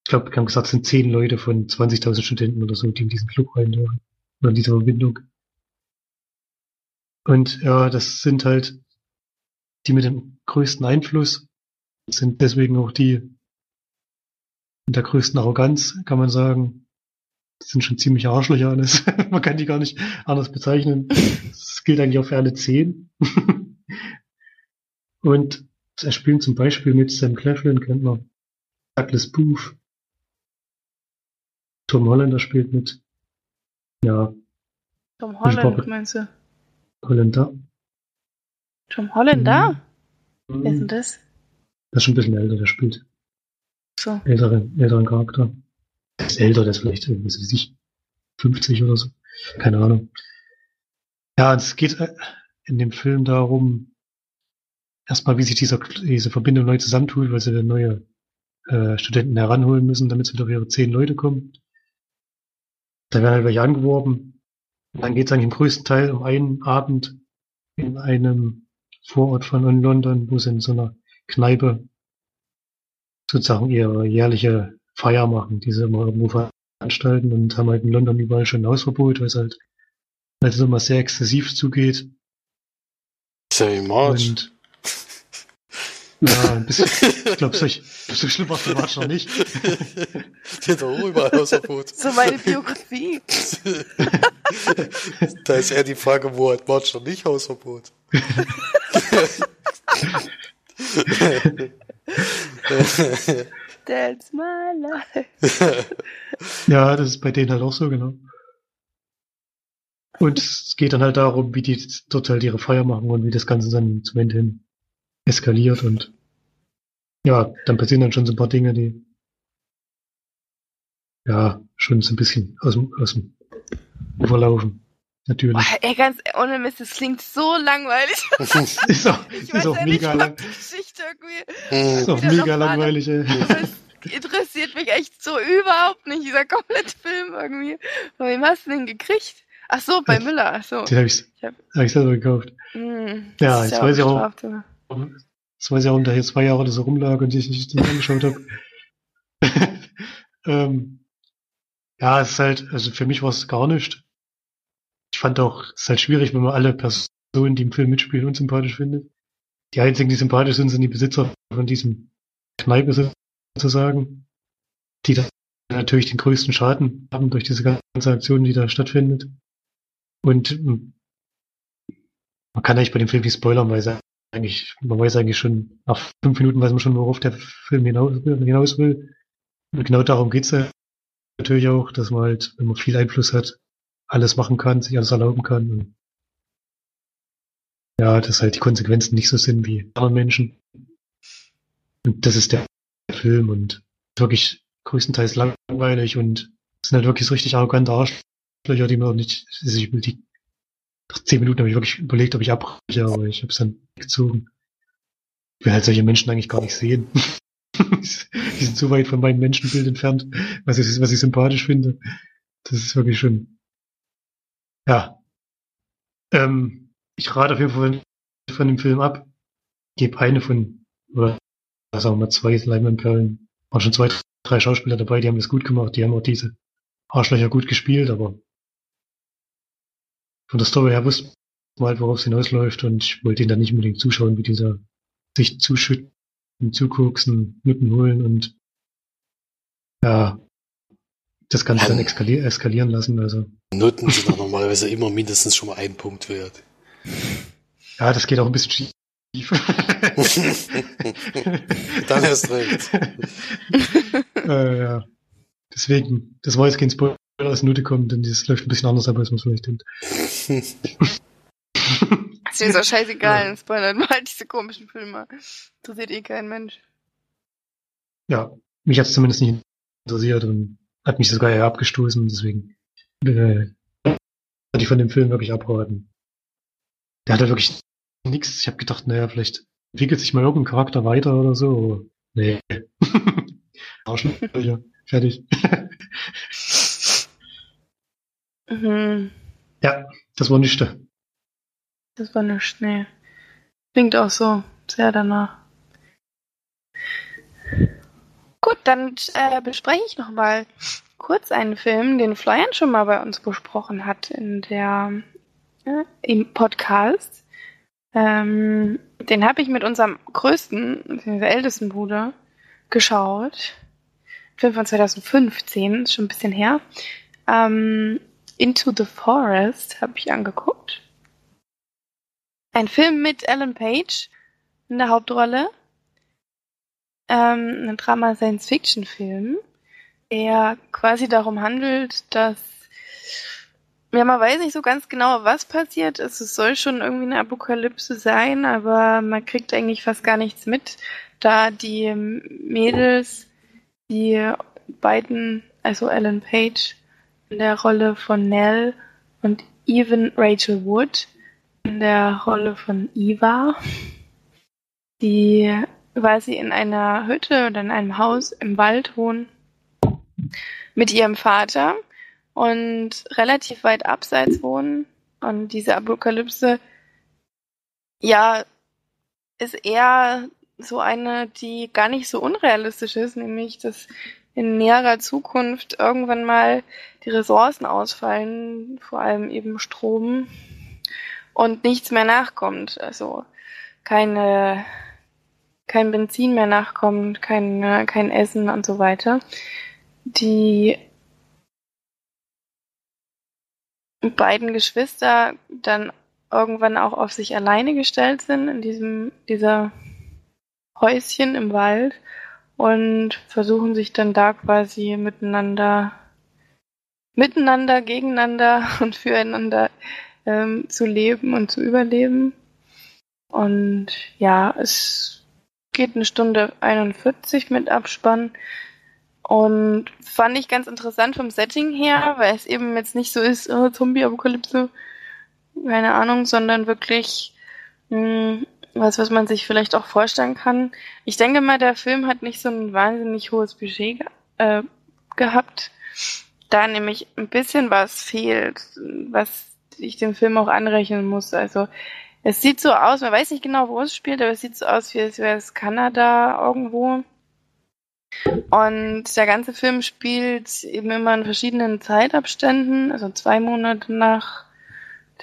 S2: ich glaube, wir haben gesagt, es sind zehn Leute von 20.000 Studenten oder so, die in diesen Club rein dürfen. Oder in diese Verbindung. Und ja, das sind halt die mit dem größten Einfluss, sind deswegen auch die mit der größten Arroganz, kann man sagen. Das sind schon ziemlich Arschlöcher alles. [laughs] man kann die gar nicht anders bezeichnen. Das gilt eigentlich auch für alle zehn. [laughs] Und er spielt zum Beispiel mit Sam Claflin, kennt man. Douglas Booth. Tom Hollander spielt mit. Ja,
S1: Tom
S2: Ich
S1: Holland, meinst du?
S2: Holländer.
S1: Tom Holland da?
S2: Mhm.
S1: Wer ist denn das?
S2: Das ist schon ein bisschen älter, der spielt
S1: So.
S2: älteren, älteren Charakter. Der ist älter, der ist vielleicht irgendwie, was weiß ich, 50 oder so. Keine Ahnung. Ja, es geht äh, in dem Film darum, erstmal, wie sich dieser, diese Verbindung neu zusammentut, weil sie dann neue äh, Studenten heranholen müssen, damit sie wieder auf ihre zehn Leute kommen. Da werden halt welche angeworben. Und dann geht es eigentlich im größten Teil um einen Abend in einem Vorort von London, wo sie in so einer Kneipe sozusagen ihre jährliche Feier machen, die sie immer irgendwo veranstalten und haben halt in London überall schon ein Hausverbot, weil es halt, es immer sehr exzessiv zugeht.
S3: Wie March.
S2: Und Ja, ein bisschen, ich glaube, so, so schlimm war es noch nicht.
S3: Die hat auch überall Hausverbot.
S1: So meine Biografie. [laughs]
S3: da ist eher die Frage, wo hat March noch nicht Hausverbot?
S1: That's my life.
S2: Ja, das ist bei denen halt auch so, genau. Und es geht dann halt darum, wie die dort halt ihre Feier machen und wie das Ganze dann zum Ende hin eskaliert und ja, dann passieren dann schon so ein paar Dinge, die ja schon so ein bisschen aus dem, aus dem Ufer laufen. Natürlich.
S1: Boah, ey, ganz ohne Mist, das klingt so langweilig. [laughs]
S2: ist auch,
S1: Ich
S2: ist
S1: weiß
S2: auch
S1: ja nicht,
S2: mega
S1: ob
S2: lang,
S1: die Geschichte irgendwie.
S2: ist auch mega langweilig, ey.
S1: Das interessiert mich echt so überhaupt nicht, dieser komplette Film irgendwie. Von wem hast du den gekriegt? Ach so, bei Müller, ach so.
S2: Den habe ich,
S1: Ich hab-
S2: hab ich selber gekauft.
S1: Hm,
S2: Ja,
S1: das ist
S2: jetzt weiß ich auch-
S1: sogar.
S2: Das weiß ich auch, da hier zwei Jahre so rumlag und ich nicht angeschaut habe. [laughs] ähm, ja, es ist halt, also für mich war es gar nicht. Ich fand auch, es ist halt schwierig, wenn man alle Personen, die im Film mitspielen, unsympathisch findet. Die einzigen, die sympathisch sind, sind die Besitzer von diesem Kneipe sozusagen, die dann natürlich den größten Schaden haben durch diese ganze Aktion, die da stattfindet. Und ähm, man kann eigentlich bei dem Film nicht spoilern, weil es eigentlich, man weiß eigentlich schon, nach fünf Minuten weiß man schon, worauf der Film hinaus, hinaus will. Und genau darum geht's ja natürlich auch, dass man halt, wenn man viel Einfluss hat, alles machen kann, sich alles erlauben kann. Und ja, dass halt die Konsequenzen nicht so sind wie anderen Menschen. Und das ist der Film und wirklich größtenteils langweilig und sind halt wirklich so richtig arrogante Arschlöcher, die mir auch nicht, die nach zehn Minuten habe ich wirklich überlegt, ob ich abbreche, aber ich habe es dann gezogen. Ich will halt solche Menschen eigentlich gar nicht sehen. [laughs] die sind so weit von meinem Menschenbild entfernt, was ich, was ich sympathisch finde. Das ist wirklich schon, ja. Ähm, ich rate auf jeden Fall von, dem Film ab. Gebe eine von, oder sagen wir mal zwei Leinwandperlen. Waren schon zwei, drei Schauspieler dabei, die haben das gut gemacht, die haben auch diese Arschlöcher gut gespielt, aber von der Story her wusste man halt, worauf es hinausläuft und ich wollte ihn dann nicht unbedingt zuschauen, wie dieser sich zuschütten, zukoksen, Nutten holen und ja, das Ganze dann eskalier eskalieren lassen. Also
S3: Noten sind auch normalerweise immer mindestens schon mal ein Punkt wert.
S2: ja, das geht auch ein bisschen schief. [laughs]
S3: Dann erst recht. [laughs]
S2: äh, ja. Deswegen, das war jetzt kein Spoiler, dass Note kommt, denn das läuft ein bisschen anders ab, als man es vielleicht denkt.
S1: Ist mir so [laughs] scheißegal, dann spoilert mal diese komischen Filme. Interessiert eh kein Mensch.
S2: Ja, mich hat es zumindest nicht interessiert und hat mich sogar eher abgestoßen, deswegen äh, hatte ich von dem Film wirklich abraten. Der hatte wirklich nichts. Ich habe gedacht, naja, vielleicht entwickelt sich mal irgendein Charakter weiter oder so. Nee. [laughs] Arschlöcher. Fertig. [laughs]
S1: Mhm.
S2: Ja, das war nichts.
S1: Das war nicht, nee. Klingt auch so sehr danach. Gut, dann äh, bespreche ich noch mal kurz einen Film, den Florian schon mal bei uns besprochen hat in der äh, im Podcast. Ähm, den habe ich mit unserem größten, ältesten Bruder geschaut. Film von 2015, ist schon ein bisschen her. Ähm, Into the Forest habe ich angeguckt. Ein Film mit Ellen Page in der Hauptrolle. Ähm, ein Drama-Science-Fiction-Film, der quasi darum handelt, dass ja, man weiß nicht so ganz genau, was passiert ist. Es soll schon irgendwie eine Apokalypse sein, aber man kriegt eigentlich fast gar nichts mit, da die Mädels, die beiden, also Ellen Page in der Rolle von Nell und Even Rachel Wood in der Rolle von Eva, die quasi in einer Hütte oder in einem Haus im Wald wohnen mit ihrem Vater und relativ weit abseits wohnen. Und diese Apokalypse, ja, ist eher so eine, die gar nicht so unrealistisch ist, nämlich dass in näherer Zukunft irgendwann mal die Ressourcen ausfallen, vor allem eben Strom, und nichts mehr nachkommt. Also keine kein Benzin mehr nachkommt, kein, kein Essen und so weiter. Die beiden Geschwister dann irgendwann auch auf sich alleine gestellt sind in diesem, dieser Häuschen im Wald und versuchen sich dann da quasi miteinander, miteinander, gegeneinander [laughs] und füreinander ähm, zu leben und zu überleben. Und ja, es geht eine Stunde 41 mit Abspann. Und fand ich ganz interessant vom Setting her, weil es eben jetzt nicht so ist, oh, Zombie-Apokalypse, keine Ahnung, sondern wirklich mh, hm, was, was man sich vielleicht auch vorstellen kann. Ich denke mal, der Film hat nicht so ein wahnsinnig hohes Budget ge äh, gehabt, da nämlich ein bisschen was fehlt, was ich dem Film auch anrechnen muss. Also es sieht so aus, man weiß nicht genau, wo es spielt, aber es sieht so aus, wie es wäre es Kanada irgendwo. Und der ganze Film spielt eben immer in verschiedenen Zeitabständen, also zwei Monate nach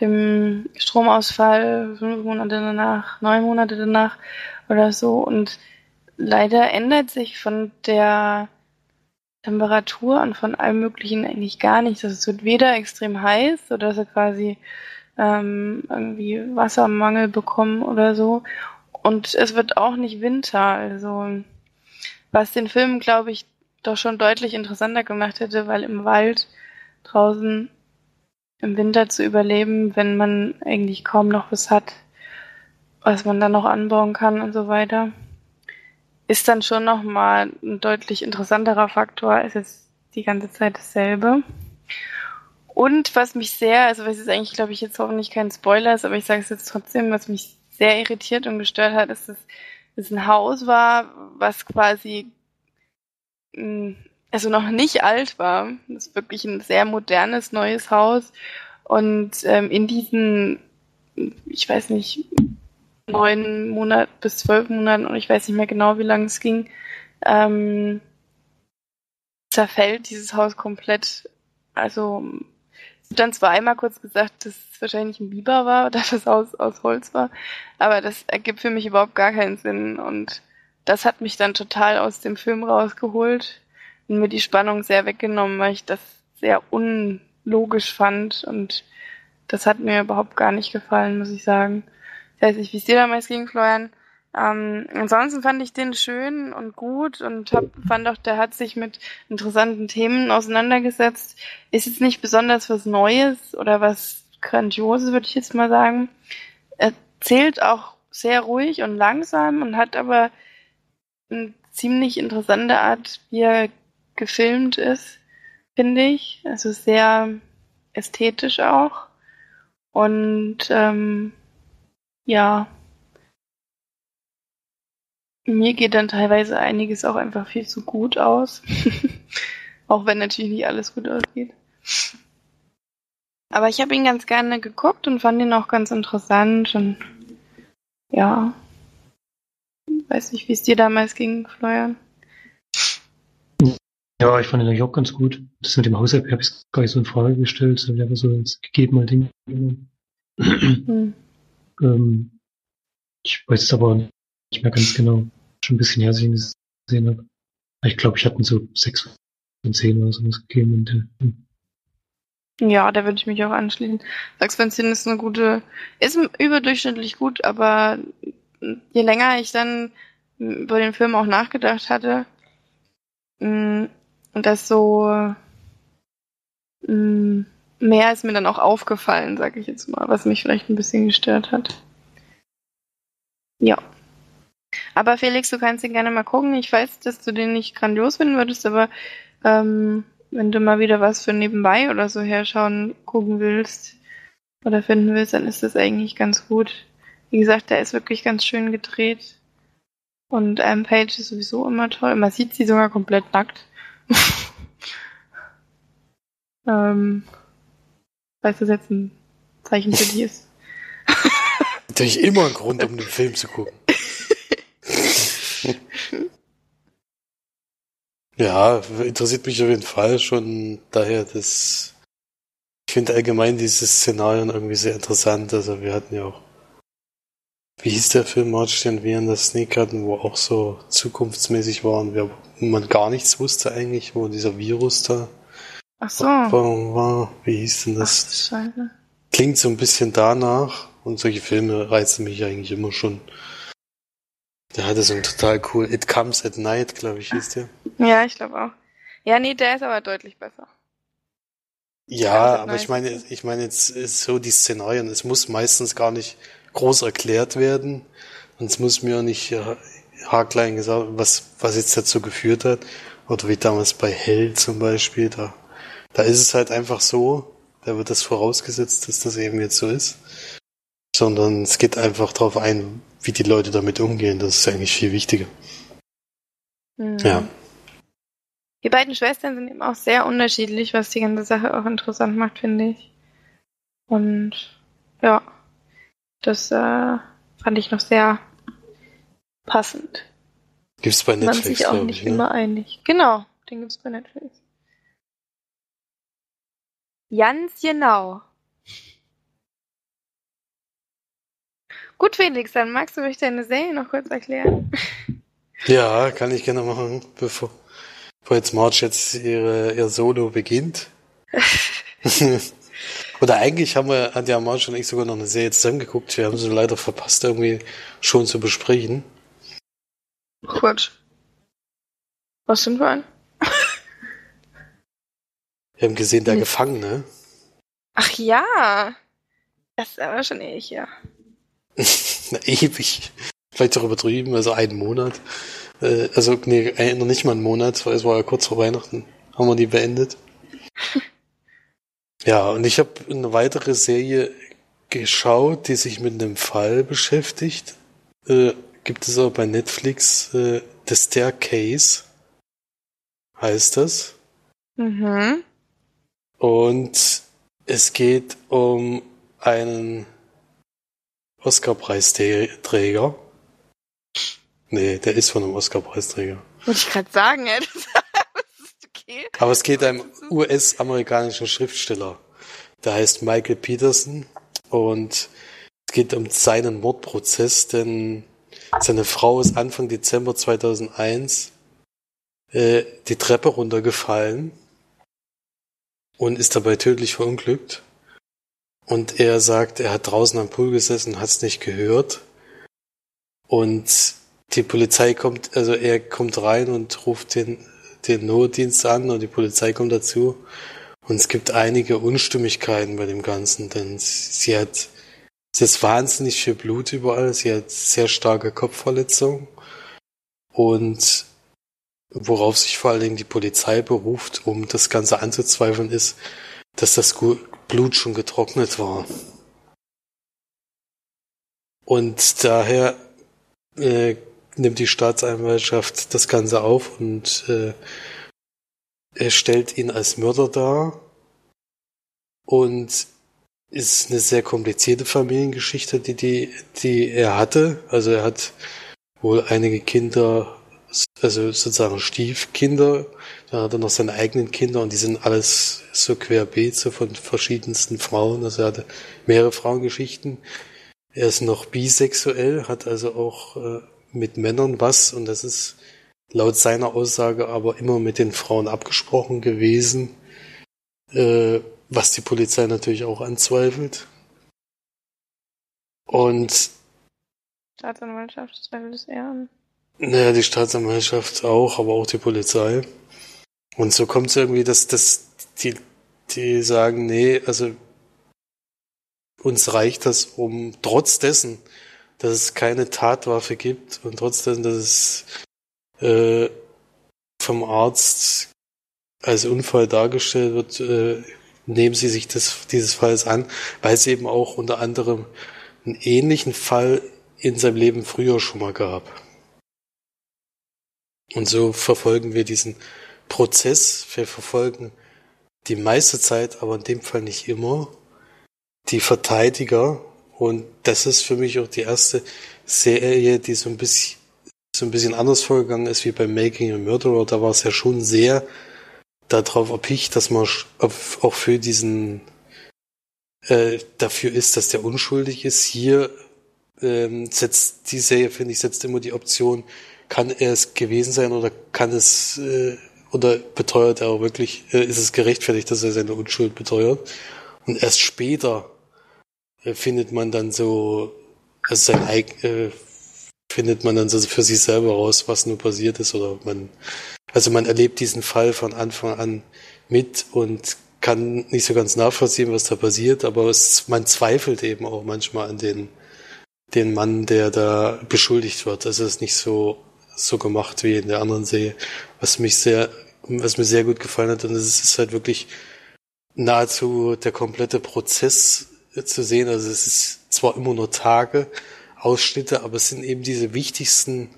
S1: dem Stromausfall, fünf Monate danach, neun Monate danach oder so. Und leider ändert sich von der Temperatur und von allem Möglichen eigentlich gar nichts. Also es wird weder extrem heiß, sodass er quasi ähm, irgendwie Wassermangel bekommen oder so. Und es wird auch nicht Winter. Also was den Film, glaube ich, doch schon deutlich interessanter gemacht hätte, weil im Wald draußen im Winter zu überleben, wenn man eigentlich kaum noch was hat, was man dann noch anbauen kann und so weiter, ist dann schon nochmal ein deutlich interessanterer Faktor als jetzt die ganze Zeit dasselbe. Und was mich sehr, also was ist eigentlich, glaube ich, jetzt hoffentlich kein Spoiler ist, aber ich sage es jetzt trotzdem, was mich sehr irritiert und gestört hat, ist, dass es ein Haus war, was quasi hm, also noch nicht alt war. Das ist wirklich ein sehr modernes, neues Haus. Und ähm, in diesen, ich weiß nicht, neun Monat bis zwölf Monaten, und ich weiß nicht mehr genau, wie lange es ging, ähm, zerfällt dieses Haus komplett. Also es wird dann zwar einmal kurz gesagt, dass es wahrscheinlich ein Biber war oder [laughs] das Haus aus Holz war, aber das ergibt für mich überhaupt gar keinen Sinn. Und das hat mich dann total aus dem Film rausgeholt und mir die Spannung sehr weggenommen, weil ich das sehr unlogisch fand und das hat mir überhaupt gar nicht gefallen, muss ich sagen. Weiß nicht, wie es dir damals ging, Florian. Ähm, ansonsten fand ich den schön und gut und hab, fand auch, der hat sich mit interessanten Themen auseinandergesetzt. Ist jetzt nicht besonders was Neues oder was Grandioses, würde ich jetzt mal sagen. Er zählt auch sehr ruhig und langsam und hat aber eine ziemlich interessante Art, wie er gefilmt ist, finde ich. Also sehr ästhetisch auch. Und ähm, ja, mir geht dann teilweise einiges auch einfach viel zu gut aus. [laughs] auch wenn natürlich nicht alles gut ausgeht. Aber ich habe ihn ganz gerne geguckt und fand ihn auch ganz interessant und ja. Weiß nicht, wie es dir damals ging, Florian.
S2: Ja, ich fand den eigentlich auch ganz gut. Das mit dem Hauserwerb habe ich gar nicht so in Frage gestellt. Das wäre so als gegebener Ding. Hm. Ähm, ich weiß es aber nicht mehr ganz genau. Schon ein bisschen her, dass ich ihn gesehen habe. Ich glaube, ich hatte so sechs von zehn oder so gegeben. Und, äh,
S1: ja, da würde ich mich auch anschließen. Sechs von zehn ist eine gute, ist überdurchschnittlich gut, aber je länger ich dann über den Film auch nachgedacht hatte, hm, und das so mh, mehr ist mir dann auch aufgefallen, sage ich jetzt mal, was mich vielleicht ein bisschen gestört hat. Ja. Aber Felix, du kannst ihn gerne mal gucken. Ich weiß, dass du den nicht grandios finden würdest, aber ähm, wenn du mal wieder was für nebenbei oder so herschauen gucken willst oder finden willst, dann ist das eigentlich ganz gut. Wie gesagt, der ist wirklich ganz schön gedreht. Und ähm, Page ist sowieso immer toll. Man sieht sie sogar komplett nackt. [laughs] ähm, falls das jetzt ein Zeichen für [laughs] dich ist.
S3: Natürlich immer ein Grund, um den Film zu gucken. [laughs] ja, interessiert mich auf jeden Fall schon daher, dass ich finde allgemein diese Szenarien irgendwie sehr interessant. Also wir hatten ja auch wie hieß der Film March den wir in der Sneak hatten, wo auch so zukunftsmäßig waren, wo man gar nichts wusste eigentlich, wo dieser Virus da
S1: Ach so.
S3: Wie hieß denn
S1: Ach,
S3: das?
S1: Scheiße.
S3: Klingt so ein bisschen danach und solche Filme reizen mich eigentlich immer schon. Der hatte so einen total cool It Comes at Night, glaube ich, hieß der.
S1: Ja, ich glaube auch. Ja, nee, der ist aber deutlich besser.
S3: Ja, aber ich meine, ich meine jetzt ist so die Szenarien, es muss meistens gar nicht groß erklärt werden und es muss mir auch nicht äh, haarklein gesagt, was was jetzt dazu geführt hat oder wie damals bei Hell zum Beispiel, da da ist es halt einfach so, da wird das vorausgesetzt, dass das eben jetzt so ist, sondern es geht einfach darauf ein, wie die Leute damit umgehen, das ist eigentlich viel wichtiger.
S1: Mhm.
S3: Ja.
S1: Die beiden Schwestern sind eben auch sehr unterschiedlich, was die ganze Sache auch interessant macht, finde ich. Und ja, das äh, fand ich noch sehr passend.
S3: Gibt's bei
S1: Man
S3: Netflix,
S1: sich auch nicht
S3: ich, ne?
S1: immer einig. Genau, den gibt's bei Netflix. Ganz genau. Gut, Felix, dann magst du mich deine Serie noch kurz erklären?
S3: Ja, kann ich gerne machen, bevor, bevor jetzt Marge jetzt ihre, ihr Solo beginnt. [laughs] Oder eigentlich haben wir, hat ja Marge und ich sogar noch eine Serie zusammengeguckt. Wir haben sie leider verpasst, irgendwie schon zu besprechen.
S1: Quatsch. Was sind wir ein?
S3: Wir haben gesehen, der
S1: Nee.
S3: Gefangene.
S1: Ach ja. Das ist aber schon ewig, ja. [laughs]
S3: Na, ewig. Vielleicht auch übertrieben, also einen Monat. Äh, also, nee, noch nicht mal einen Monat, weil es war ja kurz vor Weihnachten. Haben wir die beendet. [laughs] ja, und ich habe eine weitere Serie geschaut, die sich mit einem Fall beschäftigt. Äh, gibt es auch bei Netflix äh, The Staircase. Heißt das.
S1: Mhm.
S3: Und es geht um einen Oscar-Preisträger. Nee, der ist von einem Oscar-Preisträger.
S1: Wollte ich gerade sagen, ey. [laughs] Das ist okay.
S3: Aber es geht um einen US-amerikanischen Schriftsteller. Der heißt Michael Peterson und es geht um seinen Mordprozess, denn seine Frau ist Anfang Dezember 2001 äh, die Treppe runtergefallen und ist dabei tödlich verunglückt. Und er sagt, er hat draußen am Pool gesessen, hat es nicht gehört. Und die Polizei kommt, also er kommt rein und ruft den, den Notdienst an und die Polizei kommt dazu. Und es gibt einige Unstimmigkeiten bei dem Ganzen, denn sie hat, es ist wahnsinnig viel Blut überall, sie hat sehr starke Kopfverletzungen. Und worauf sich vor allen Dingen die Polizei beruft, um das Ganze anzuzweifeln, ist, dass das Blut schon getrocknet war. Und daher äh, nimmt die Staatsanwaltschaft das Ganze auf und äh, er stellt ihn als Mörder dar. Und ist eine sehr komplizierte Familiengeschichte, die, die, die er hatte. Also er hat wohl einige Kinder, also sozusagen Stiefkinder, dann hat er noch seine eigenen Kinder und die sind alles so querbeet, so von verschiedensten Frauen. Also er hatte mehrere Frauengeschichten. Er ist noch bisexuell, hat also auch äh, mit Männern was und das ist laut seiner Aussage aber immer mit den Frauen abgesprochen gewesen, äh, was die Polizei natürlich auch anzweifelt. Und
S1: Staatsanwaltschaft zweifelt es eher an.
S3: Naja, die Staatsanwaltschaft auch, aber auch die Polizei. Und so kommt es irgendwie, dass, dass die, die sagen, nee, also uns reicht das, um trotz dessen, dass es keine Tatwaffe gibt und trotz dessen, dass es äh, vom Arzt als Unfall dargestellt wird, äh, nehmen sie sich des, dieses Falls an, weil es eben auch unter anderem einen ähnlichen Fall in seinem Leben früher schon mal gab. Und so verfolgen wir diesen Prozess. Wir verfolgen die meiste Zeit, aber in dem Fall nicht immer, die Verteidiger. Und das ist für mich auch die erste Serie, die so ein bisschen, so ein bisschen anders vorgegangen ist wie bei Making a Murderer. Da war es ja schon sehr darauf erpicht, dass man auch für diesen äh, dafür ist, dass der unschuldig ist. Hier ähm, setzt die Serie, finde ich, setzt immer die Option, kann er es gewesen sein oder kann es äh, oder beteuert er auch wirklich, äh, ist es gerechtfertigt, dass er seine Unschuld beteuert. Und erst später äh, findet man dann so, also sein eigen, äh, findet man dann so für sich selber raus, was nur passiert ist oder man, also man erlebt diesen Fall von Anfang an mit und kann nicht so ganz nachvollziehen, was da passiert, aber es, man zweifelt eben auch manchmal an den, den Mann, der da beschuldigt wird. Also es ist nicht so, so gemacht wie in der anderen Serie, was mich sehr, was mir sehr gut gefallen hat. Und es ist halt wirklich nahezu der komplette Prozess zu sehen. Also es ist zwar immer nur Tage, Ausschnitte, aber es sind eben diese wichtigsten,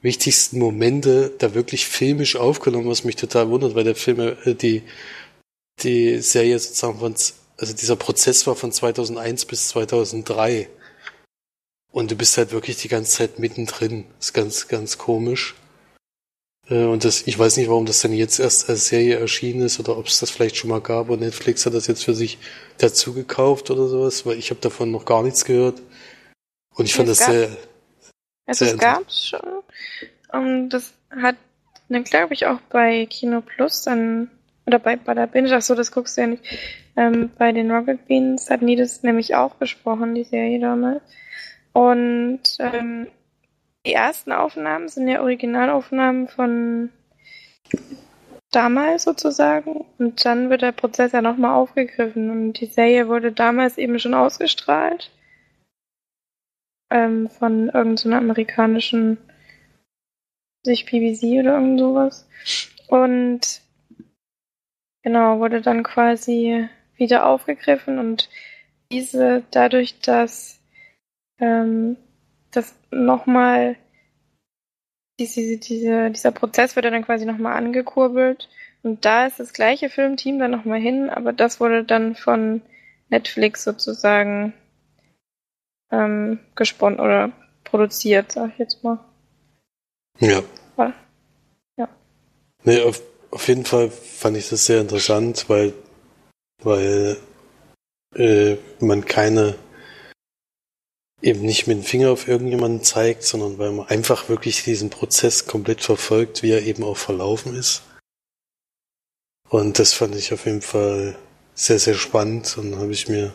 S3: wichtigsten Momente da wirklich filmisch aufgenommen, was mich total wundert, weil der Film, äh, die, die Serie sozusagen von, also dieser Prozess war von 2001 bis 2003. Und du bist halt wirklich die ganze Zeit mittendrin. Ist ganz, ganz komisch. Äh, und das, ich weiß nicht, warum das denn jetzt erst als Serie erschienen ist oder ob es das vielleicht schon mal gab und Netflix hat das jetzt für sich dazu gekauft oder sowas, weil ich habe davon noch gar nichts gehört. Und ich fand
S1: Es
S3: das
S1: gab-
S3: sehr,
S1: Also
S3: Sehr
S1: es gab's schon. Und das hat dann glaube ich auch bei Kino Plus dann oder bei Bada Binge, ach so, das guckst du ja nicht. Ähm, bei den Rocket Beans hatten die das nämlich auch besprochen, die Serie damals. Und ähm, die ersten Aufnahmen sind ja Originalaufnahmen von damals sozusagen. Und dann wird der Prozess ja nochmal aufgegriffen. Und die Serie wurde damals eben schon ausgestrahlt ähm, von irgendeiner amerikanischen, sich BBC oder irgend sowas. Und genau, wurde dann quasi wieder aufgegriffen und diese, dadurch, dass ähm, das nochmal, diese, diese, dieser Prozess wurde dann quasi nochmal angekurbelt und da ist das gleiche Filmteam dann nochmal hin, aber das wurde dann von Netflix sozusagen ähm, gesponnen oder produziert, sag ich jetzt mal.
S3: ja.
S1: Ja. Ja.
S3: Nee, auf, auf jeden Fall fand ich das sehr interessant, weil, weil äh, man keine eben nicht mit dem Finger auf irgendjemanden zeigt, sondern weil man einfach wirklich diesen Prozess komplett verfolgt, wie er eben auch verlaufen ist. Und das fand ich auf jeden Fall sehr, sehr spannend und habe ich mir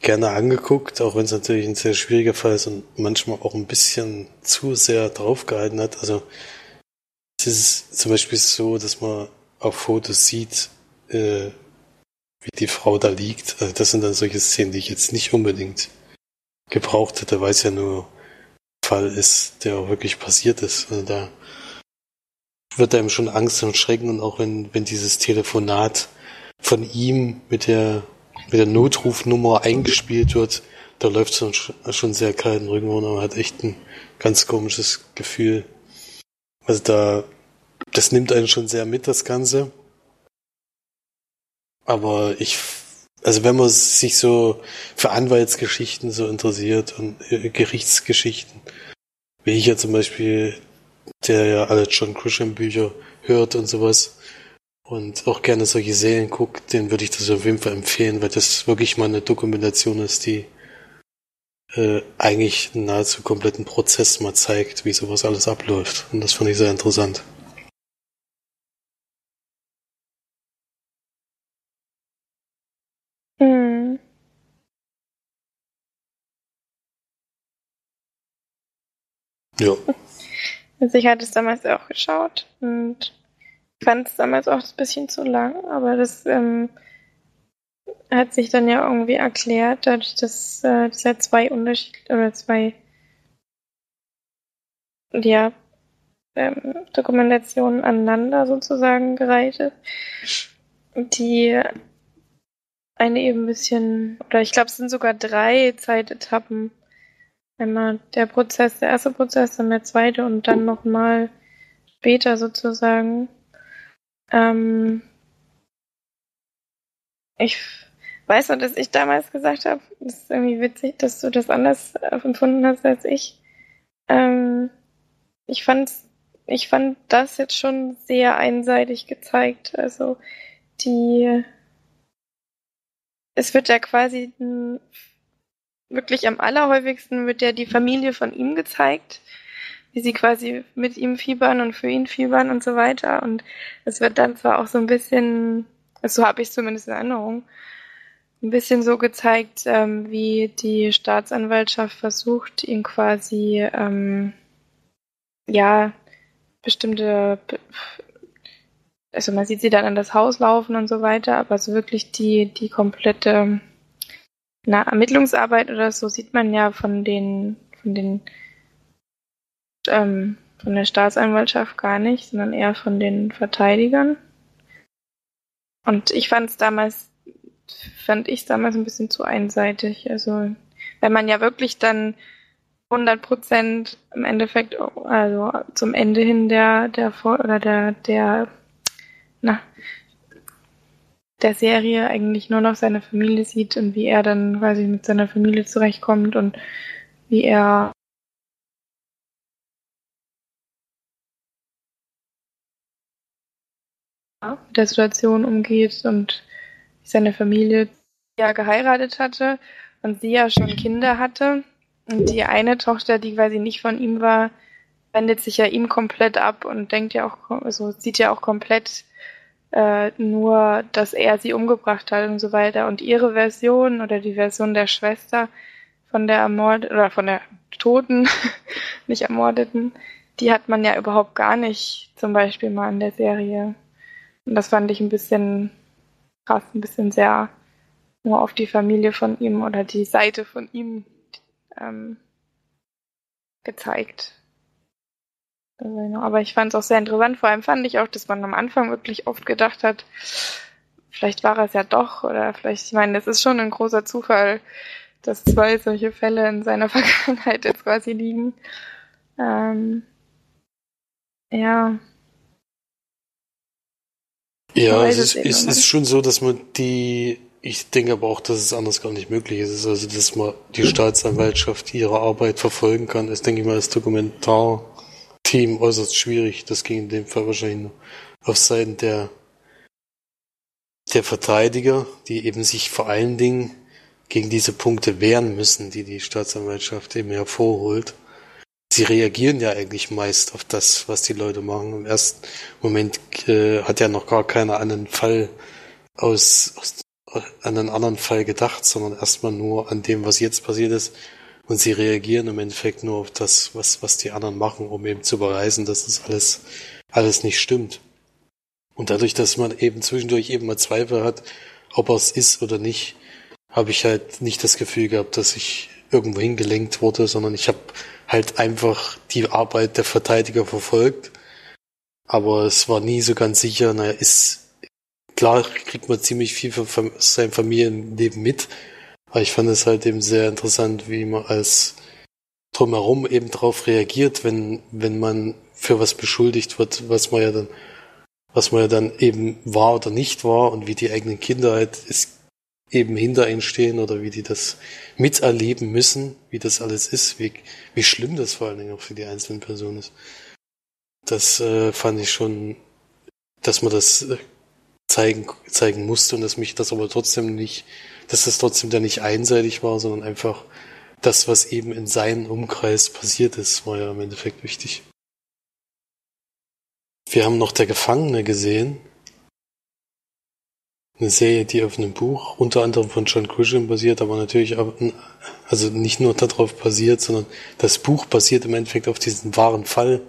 S3: gerne angeguckt, auch wenn es natürlich ein sehr schwieriger Fall ist und manchmal auch ein bisschen zu sehr draufgehalten hat. Also es ist zum Beispiel so, dass man auf Fotos sieht, äh, wie die Frau da liegt. Also das sind dann solche Szenen, die ich jetzt nicht unbedingt gebraucht hätte, weil es ja nur Fall ist, der auch wirklich passiert ist. Also da wird einem schon Angst und Schrecken und auch wenn, wenn dieses Telefonat von ihm mit der, mit der Notrufnummer eingespielt wird, da läuft es schon, schon sehr kalten Rücken runter. Man hat echt ein ganz komisches Gefühl. Also da, das nimmt einen schon sehr mit, das Ganze. Aber ich, also wenn man sich so für Anwaltsgeschichten so interessiert und äh, Gerichtsgeschichten, wie ich ja zum Beispiel, der ja alle John Grisham Bücher hört und sowas und auch gerne solche Serien guckt, den würde ich das auf jeden Fall empfehlen, weil das wirklich mal eine Dokumentation ist, die äh, eigentlich einen nahezu kompletten Prozess mal zeigt, wie sowas alles abläuft. Und das fand ich sehr interessant. Ja.
S1: Also ich hatte es damals auch geschaut und fand es damals auch ein bisschen zu lang, aber das ähm, hat sich dann ja irgendwie erklärt, dadurch, dass äh, das ja zwei Unterschied oder zwei ja, ähm, Dokumentationen aneinander sozusagen gereiht ist, die eine eben ein bisschen, oder ich glaube, es sind sogar drei Zeitetappen. Einmal der Prozess, der erste Prozess, dann der zweite und dann nochmal später sozusagen. Ähm, ich weiß noch, dass ich damals gesagt habe, das ist irgendwie witzig, dass du das anders äh, empfunden hast als ich. Ähm, ich fand, ich fand das jetzt schon sehr einseitig gezeigt. Also die, es wird ja quasi wirklich am allerhäufigsten wird ja die Familie von ihm gezeigt, wie sie quasi mit ihm fiebern und für ihn fiebern und so weiter. Und es wird dann zwar auch so ein bisschen, so habe ich zumindest in Erinnerung, ein bisschen so gezeigt, ähm, wie die Staatsanwaltschaft versucht, ihn quasi, ähm, ja, bestimmte, also man sieht sie dann an das Haus laufen und so weiter, aber so wirklich die, die komplette na, Ermittlungsarbeit oder so sieht man ja von den, von den, ähm, von der Staatsanwaltschaft gar nicht, sondern eher von den Verteidigern. Und ich fand es damals fand ich damals ein bisschen zu einseitig. Also, wenn man ja wirklich dann 100 Prozent im Endeffekt, also zum Ende hin der, der, oder der, der, na, der Serie eigentlich nur noch seine Familie sieht und wie er dann quasi mit seiner Familie zurechtkommt und wie er mit der Situation umgeht und seine Familie ja geheiratet hatte und sie ja schon Kinder hatte. Und die eine Tochter, die quasi nicht von ihm war, wendet sich ja ihm komplett ab und denkt ja auch, also sieht ja auch komplett äh, nur, dass er sie umgebracht hat und so weiter. Und ihre Version oder die Version der Schwester von der ermordeten oder von der Toten, [laughs] nicht ermordeten, die hat man ja überhaupt gar nicht zum Beispiel mal in der Serie. Und das fand ich ein bisschen krass, ein bisschen sehr nur auf die Familie von ihm oder die Seite von ihm ähm, gezeigt. Also, aber ich fand es auch sehr interessant. Vor allem fand ich auch, dass man am Anfang wirklich oft gedacht hat, vielleicht war es ja doch oder vielleicht, ich meine, es ist schon ein großer Zufall, dass zwei solche Fälle in seiner [laughs] Vergangenheit jetzt quasi liegen. Ähm, ja,
S3: ja, es ist, es ist schon so, dass man die, ich denke aber auch, dass es anders gar nicht möglich ist. Also, dass man die Staatsanwaltschaft ihre Arbeit verfolgen kann, ist, denke ich mal, als Dokumentarteam äußerst schwierig. Das ging in dem Fall wahrscheinlich nur auf Seiten der, der Verteidiger, die eben sich vor allen Dingen gegen diese Punkte wehren müssen, die die Staatsanwaltschaft eben hervorholt sie reagieren ja eigentlich meist auf das, was die Leute machen. Im ersten Moment äh, hat ja noch gar keiner an einen Fall aus, aus an einen anderen Fall gedacht, sondern erstmal nur an dem, was jetzt passiert ist. Und sie reagieren im Endeffekt nur auf das, was, was die anderen machen, um eben zu beweisen, dass das alles, alles nicht stimmt. Und dadurch, dass man eben zwischendurch eben mal Zweifel hat, ob er es ist oder nicht, habe ich halt nicht das Gefühl gehabt, dass ich irgendwo hingelenkt wurde, sondern ich habe halt einfach die Arbeit der Verteidiger verfolgt. Aber es war nie so ganz sicher, naja, ist, klar kriegt man ziemlich viel von seinem Familienleben mit. Aber ich fand es halt eben sehr interessant, wie man als drumherum eben darauf reagiert, wenn, wenn man für was beschuldigt wird, was man ja dann, was man ja dann eben war oder nicht war und wie die eigenen Kinder halt ist, eben hinter ihnen stehen oder wie die das miterleben müssen, wie das alles ist, wie, wie schlimm das vor allen Dingen auch für die einzelnen Personen ist. Das äh, fand ich schon, dass man das äh, zeigen, zeigen musste und dass mich das aber trotzdem nicht, dass das trotzdem da nicht einseitig war, sondern einfach das, was eben in seinem Umkreis passiert ist, war ja im Endeffekt wichtig. Wir haben noch der Gefangene gesehen, eine Serie, die auf einem Buch unter anderem von John Grisham basiert, aber natürlich also nicht nur darauf basiert, sondern das Buch basiert im Endeffekt auf diesem wahren Fall.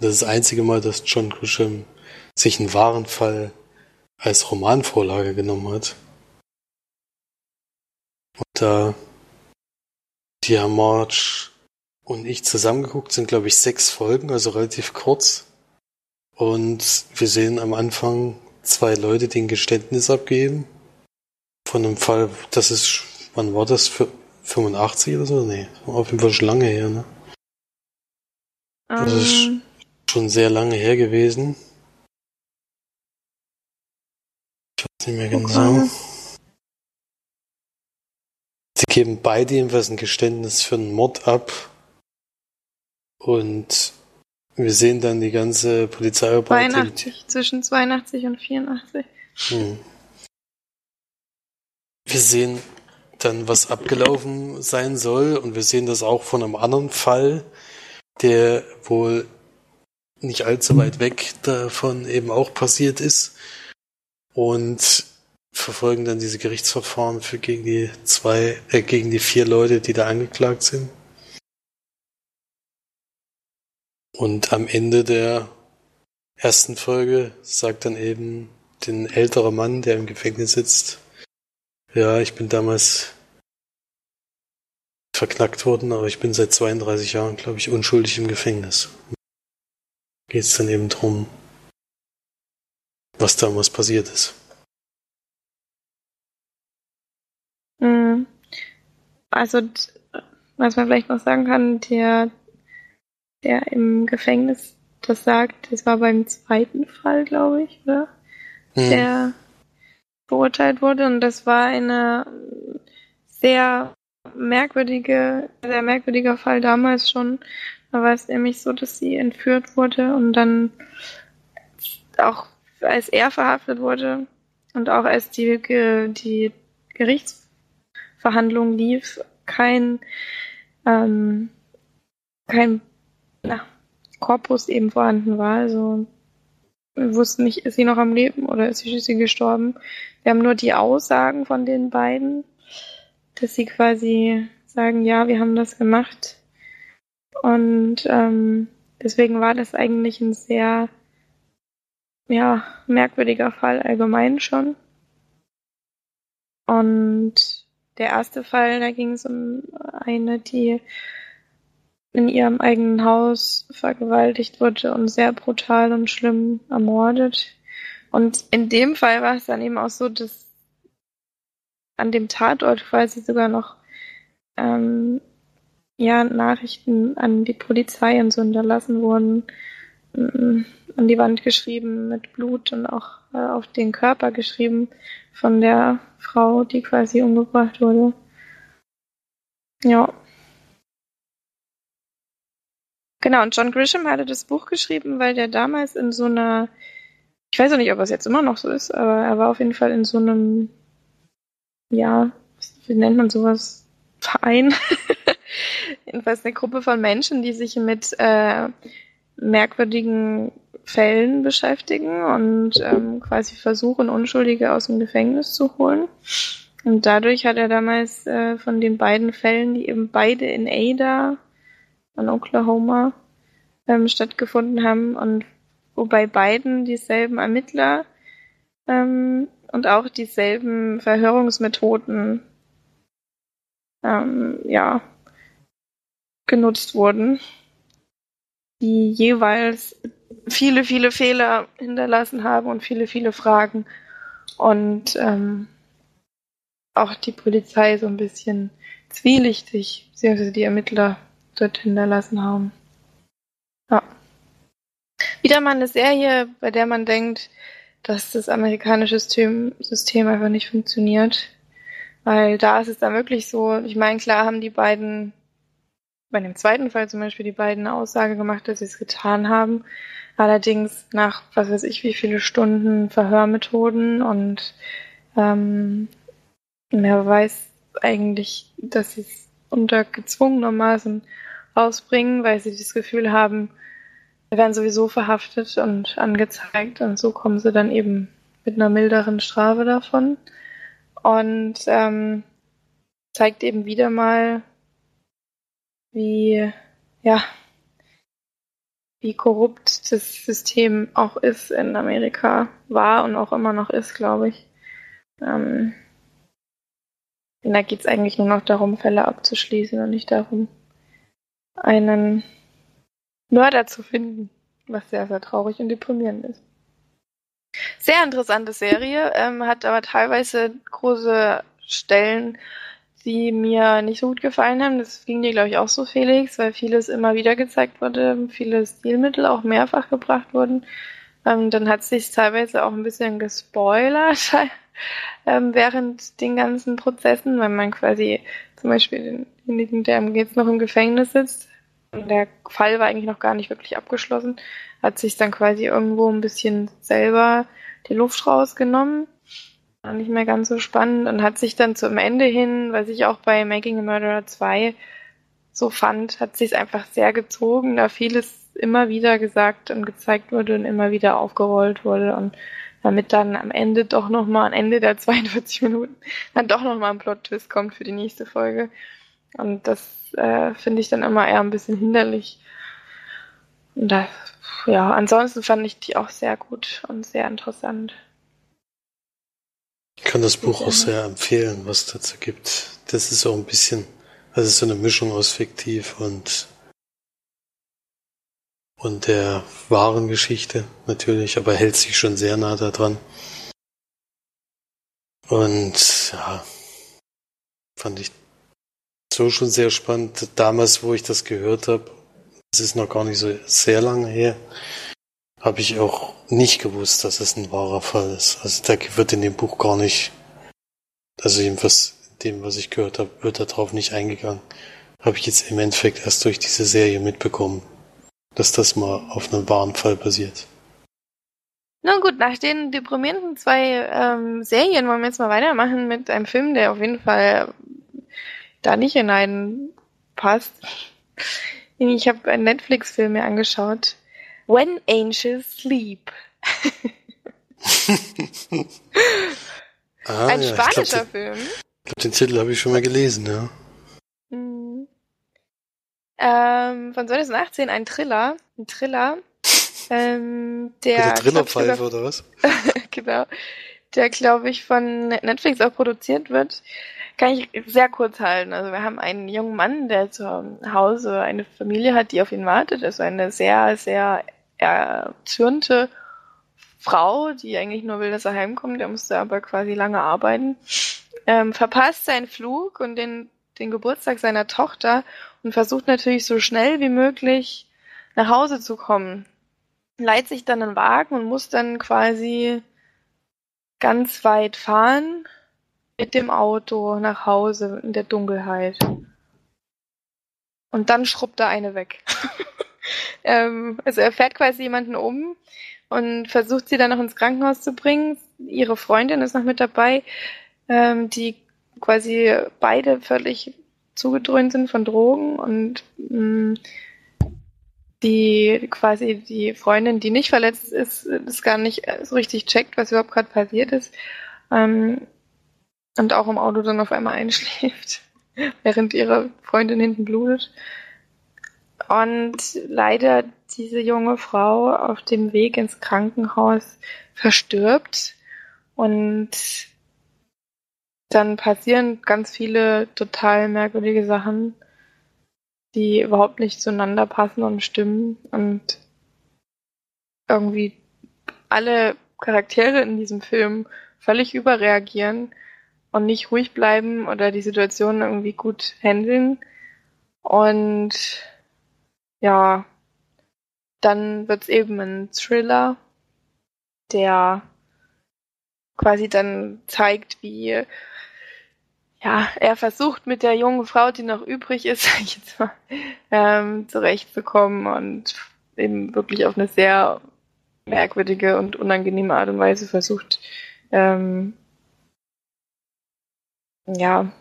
S3: Das ist das einzige Mal, dass John Grisham sich einen wahren Fall als Romanvorlage genommen hat. Und da die Herr March und ich zusammengeguckt sind, glaube ich, sechs Folgen, also relativ kurz. Und wir sehen am Anfang zwei Leute, die ein Geständnis abgeben. Von einem Fall, das ist, wann war das? Für 85 oder so? Nee, auf jeden Fall schon lange her, ne? Das um. ist ähm. schon sehr lange her gewesen. Ich weiß nicht mehr genau. Okay. Sie geben beide jedenfalls ein Geständnis für einen Mord ab. Und wir sehen dann die ganze Polizeiarbeit.
S1: 82, zwischen 82 und 84. Hm.
S3: Wir sehen dann was abgelaufen sein soll. Und wir sehen das auch von einem anderen Fall, der wohl nicht allzu weit weg davon eben auch passiert ist. Und verfolgen dann diese Gerichtsverfahren für gegen die zwei, äh, gegen die vier Leute, die da angeklagt sind. Und am Ende der ersten Folge sagt dann eben den ältere Mann, der im Gefängnis sitzt, ja, ich bin damals verknackt worden, aber ich bin seit 32 Jahren, glaube ich, unschuldig im Gefängnis. Geht es dann eben drum, was damals passiert ist.
S1: Also, was man vielleicht noch sagen kann, der, der im Gefängnis das sagt, das war beim zweiten Fall, glaube ich, oder? Hm. Der verurteilt wurde und das war eine sehr merkwürdige, sehr merkwürdiger Fall damals schon. Da war es nämlich so, dass sie entführt wurde und dann auch als er verhaftet wurde und auch als die, die Gerichtsverhandlung lief, kein, ähm, kein na, Korpus eben vorhanden war. Also wir wussten nicht, ist sie noch am Leben oder ist sie, sie gestorben. Wir haben nur die Aussagen von den beiden, dass sie quasi sagen, ja, wir haben das gemacht. Und ähm, deswegen war das eigentlich ein sehr ja, merkwürdiger Fall allgemein schon. Und der erste Fall, da ging es um eine, die in ihrem eigenen Haus vergewaltigt wurde und sehr brutal und schlimm ermordet. Und in dem Fall war es dann eben auch so, dass an dem Tatort quasi sogar noch ähm, ja, Nachrichten an die Polizei und so hinterlassen wurden, ähm, an die Wand geschrieben mit Blut und auch äh, auf den Körper geschrieben von der Frau, die quasi umgebracht wurde. Ja. Genau, und John Grisham hatte das Buch geschrieben, weil der damals in so einer, ich weiß auch nicht, ob es jetzt immer noch so ist, aber er war auf jeden Fall in so einem, ja, wie nennt man sowas? Verein. [laughs] Jedenfalls eine Gruppe von Menschen, die sich mit äh, merkwürdigen Fällen beschäftigen und ähm, quasi versuchen, Unschuldige aus dem Gefängnis zu holen. Und dadurch hat er damals äh, von den beiden Fällen, die eben beide in Ada in Oklahoma ähm, stattgefunden haben und wobei beiden dieselben Ermittler ähm, und auch dieselben Verhörungsmethoden ähm, ja, genutzt wurden, die jeweils viele, viele Fehler hinterlassen haben und viele, viele Fragen und ähm, auch die Polizei so ein bisschen zwielichtig, beziehungsweise die Ermittler dort hinterlassen haben. Ja. Wieder mal eine Serie, bei der man denkt, dass das amerikanische System, System einfach nicht funktioniert. Weil da ist es dann wirklich so, ich meine, klar haben die beiden, bei dem zweiten Fall zum Beispiel, die beiden eine Aussage gemacht, dass sie es getan haben. Allerdings nach, was weiß ich, wie viele Stunden Verhörmethoden und ähm, weiß eigentlich, dass sie es unter gezwungenermaßen rausbringen, weil sie das Gefühl haben, wir werden sowieso verhaftet und angezeigt und so kommen sie dann eben mit einer milderen Strafe davon und ähm, zeigt eben wieder mal, wie ja wie korrupt das System auch ist in Amerika war und auch immer noch ist, glaube ich. Ähm, da geht es eigentlich nur noch darum, Fälle abzuschließen und nicht darum, einen Mörder zu finden, was sehr, sehr traurig und deprimierend ist. Sehr interessante Serie, ähm, hat aber teilweise große Stellen, die mir nicht so gut gefallen haben. Das ging dir, glaube ich, auch so, Felix, weil vieles immer wieder gezeigt wurde, viele Stilmittel auch mehrfach gebracht wurden. Ähm, dann hat sich teilweise auch ein bisschen gespoilert [laughs] ähm, während den ganzen Prozessen, weil man quasi zum Beispiel denjenigen, der jetzt noch im Gefängnis sitzt, der Fall war eigentlich noch gar nicht wirklich abgeschlossen, hat sich dann quasi irgendwo ein bisschen selber die Luft rausgenommen. Nicht mehr ganz so spannend und hat sich dann zum Ende hin, was ich auch bei Making a Murderer 2 so fand, hat sich einfach sehr gezogen, da vieles immer wieder gesagt und gezeigt wurde und immer wieder aufgerollt wurde und damit dann am Ende doch nochmal, am Ende der [laughs] 42 Minuten, dann doch nochmal ein Plot-Twist kommt für die nächste Folge. Und das äh, finde ich dann immer eher ein bisschen hinderlich. Und das, ja, ansonsten fand ich die auch sehr gut und sehr interessant.
S3: Ich kann das Buch auch sehr empfehlen, was dazu gibt. Das ist auch ein bisschen, ist so eine Mischung aus fiktiv und und der wahren Geschichte natürlich, aber hält sich schon sehr nah daran. Und ja, fand ich so schon sehr spannend. Damals, wo ich das gehört habe, das ist noch gar nicht so sehr lange her, habe ich auch nicht gewusst, dass es ein wahrer Fall ist. Also da wird in dem Buch gar nicht, also jedenfalls dem, was ich gehört habe, wird darauf nicht eingegangen. Habe ich jetzt im Endeffekt erst durch diese Serie mitbekommen dass das mal auf einem wahren Fall basiert.
S1: Na gut, nach den deprimierenden zwei ähm, Serien wollen wir jetzt mal weitermachen mit einem Film, der auf jeden Fall da nicht hineinpasst. Ich habe einen Netflix-Film mir angeschaut. When Angels Sleep. ah, Ein ja, spanischer
S3: glaub,
S1: Film.
S3: Ich glaube, den Titel habe ich schon mal gelesen, ja.
S1: Ähm, von 2018 ein Thriller. Ein Thriller. Ähm, der.
S3: der Trillerpfeife oder was? [laughs]
S1: genau. Der, glaube ich, von Netflix auch produziert wird. Kann ich sehr kurz halten. Also wir haben einen jungen Mann, der zu Hause eine Familie hat, die auf ihn wartet. Das ist eine sehr, sehr erzürnte Frau, die eigentlich nur will, dass er heimkommt. Der musste aber quasi lange arbeiten. Ähm, verpasst seinen Flug und den, den Geburtstag seiner Tochter und versucht natürlich so schnell wie möglich nach Hause zu kommen. Leiht sich dann einen Wagen und muss dann quasi ganz weit fahren mit dem Auto nach Hause in der Dunkelheit. Und dann schrubbt er eine weg. [laughs] ähm, also er fährt quasi jemanden um und versucht sie dann noch ins Krankenhaus zu bringen. Ihre Freundin ist noch mit dabei, ähm, die quasi beide völlig zugedröhnt sind von Drogen und mh, mm, die quasi die Freundin, die nicht verletzt ist, das gar nicht so richtig checkt, was überhaupt gerade passiert ist. Ähm, und auch im Auto dann auf einmal einschläft, [laughs] während ihre Freundin hinten blutet. Und leider diese junge Frau auf dem Weg ins Krankenhaus verstirbt und dann passieren ganz viele total merkwürdige Sachen, die überhaupt nicht zueinander passen und stimmen und irgendwie alle Charaktere in diesem Film völlig überreagieren und nicht ruhig bleiben oder die Situation irgendwie gut handeln. Und ja, dann wird's eben ein Thriller, der quasi dann zeigt, wie ja, er versucht mit der jungen Frau, die noch übrig ist, [laughs] sag ich jetzt mal, ähm, zurechtzukommen und eben wirklich auf eine sehr merkwürdige und unangenehme Art und Weise versucht, ähm, ja,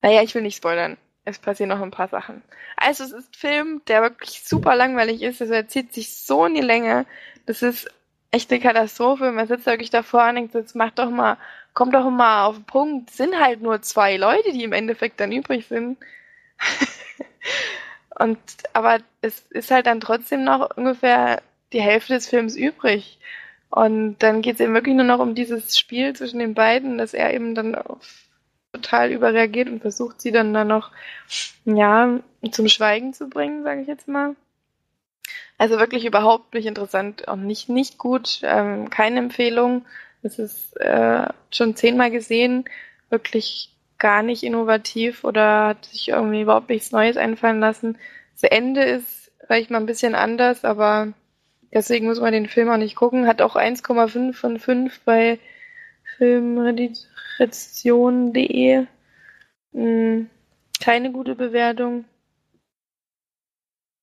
S1: naja, ich will nicht spoilern. Es passieren noch ein paar Sachen. Also es ist ein Film, der wirklich super langweilig ist. Also er zieht sich so in die Länge. Das ist echt eine Katastrophe. Man sitzt wirklich davor und denkt, jetzt mach doch mal kommt doch mal auf den Punkt, sind halt nur zwei Leute, die im Endeffekt dann übrig sind. [laughs] und aber es ist halt dann trotzdem noch ungefähr die Hälfte des Films übrig. Und dann geht es eben wirklich nur noch um dieses Spiel zwischen den beiden, dass er eben dann total überreagiert und versucht, sie dann dann noch, ja, zum Schweigen zu bringen, sage ich jetzt mal. Also wirklich überhaupt nicht interessant und nicht, nicht gut, ähm, keine Empfehlung. Es ist äh, schon zehnmal gesehen, wirklich gar nicht innovativ oder hat sich irgendwie überhaupt nichts Neues einfallen lassen. Das Ende ist vielleicht mal ein bisschen anders, aber deswegen muss man den Film auch nicht gucken. Hat auch 1,5 von 5 bei filmrezession.de. Hm, keine gute Bewertung.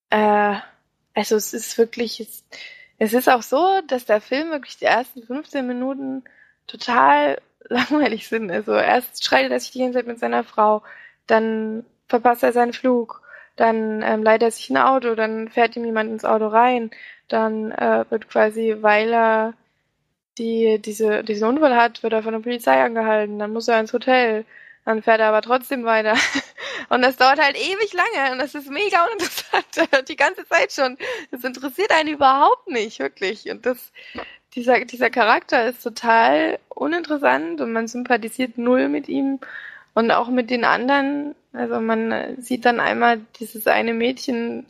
S1: Äh, also es ist wirklich, es, es ist auch so, dass der Film wirklich die ersten 15 Minuten total [laughs] langweilig sind. Also erst streitet er sich die ganze Zeit mit seiner Frau, dann verpasst er seinen Flug, dann ähm, leiht er sich ein Auto, dann fährt ihm jemand ins Auto rein, dann äh, wird quasi, weil er die, diese, diesen Unfall hat, wird er von der Polizei angehalten, dann muss er ins Hotel, dann fährt er aber trotzdem weiter. [laughs] Und das dauert halt ewig lange und das ist mega uninteressant. [laughs] Die ganze Zeit schon. Das interessiert einen überhaupt nicht, wirklich. Und das, dieser, dieser Charakter ist total uninteressant und man sympathisiert null mit ihm und auch mit den anderen. Also man sieht dann einmal dieses eine Mädchen,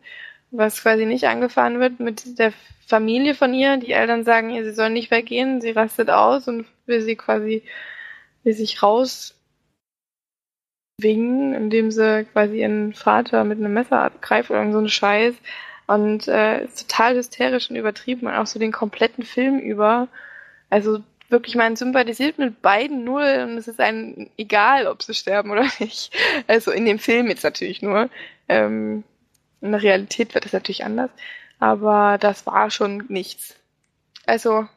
S1: was quasi nicht angefahren wird, mit der Familie von ihr. Die Eltern sagen ihr, sie soll nicht weggehen, sie rastet aus und will sie quasi, will sich rauswingen, indem sie quasi ihren Vater mit einem Messer abgreift oder so einen Scheiß. Und äh, ist total hysterisch und übertrieben und auch so den kompletten Film über. Also wirklich, man sympathisiert mit beiden null und es ist einem egal, ob sie sterben oder nicht. Also in dem Film jetzt natürlich nur. Ähm, in der Realität wird es natürlich anders. Aber das war schon nichts. Also,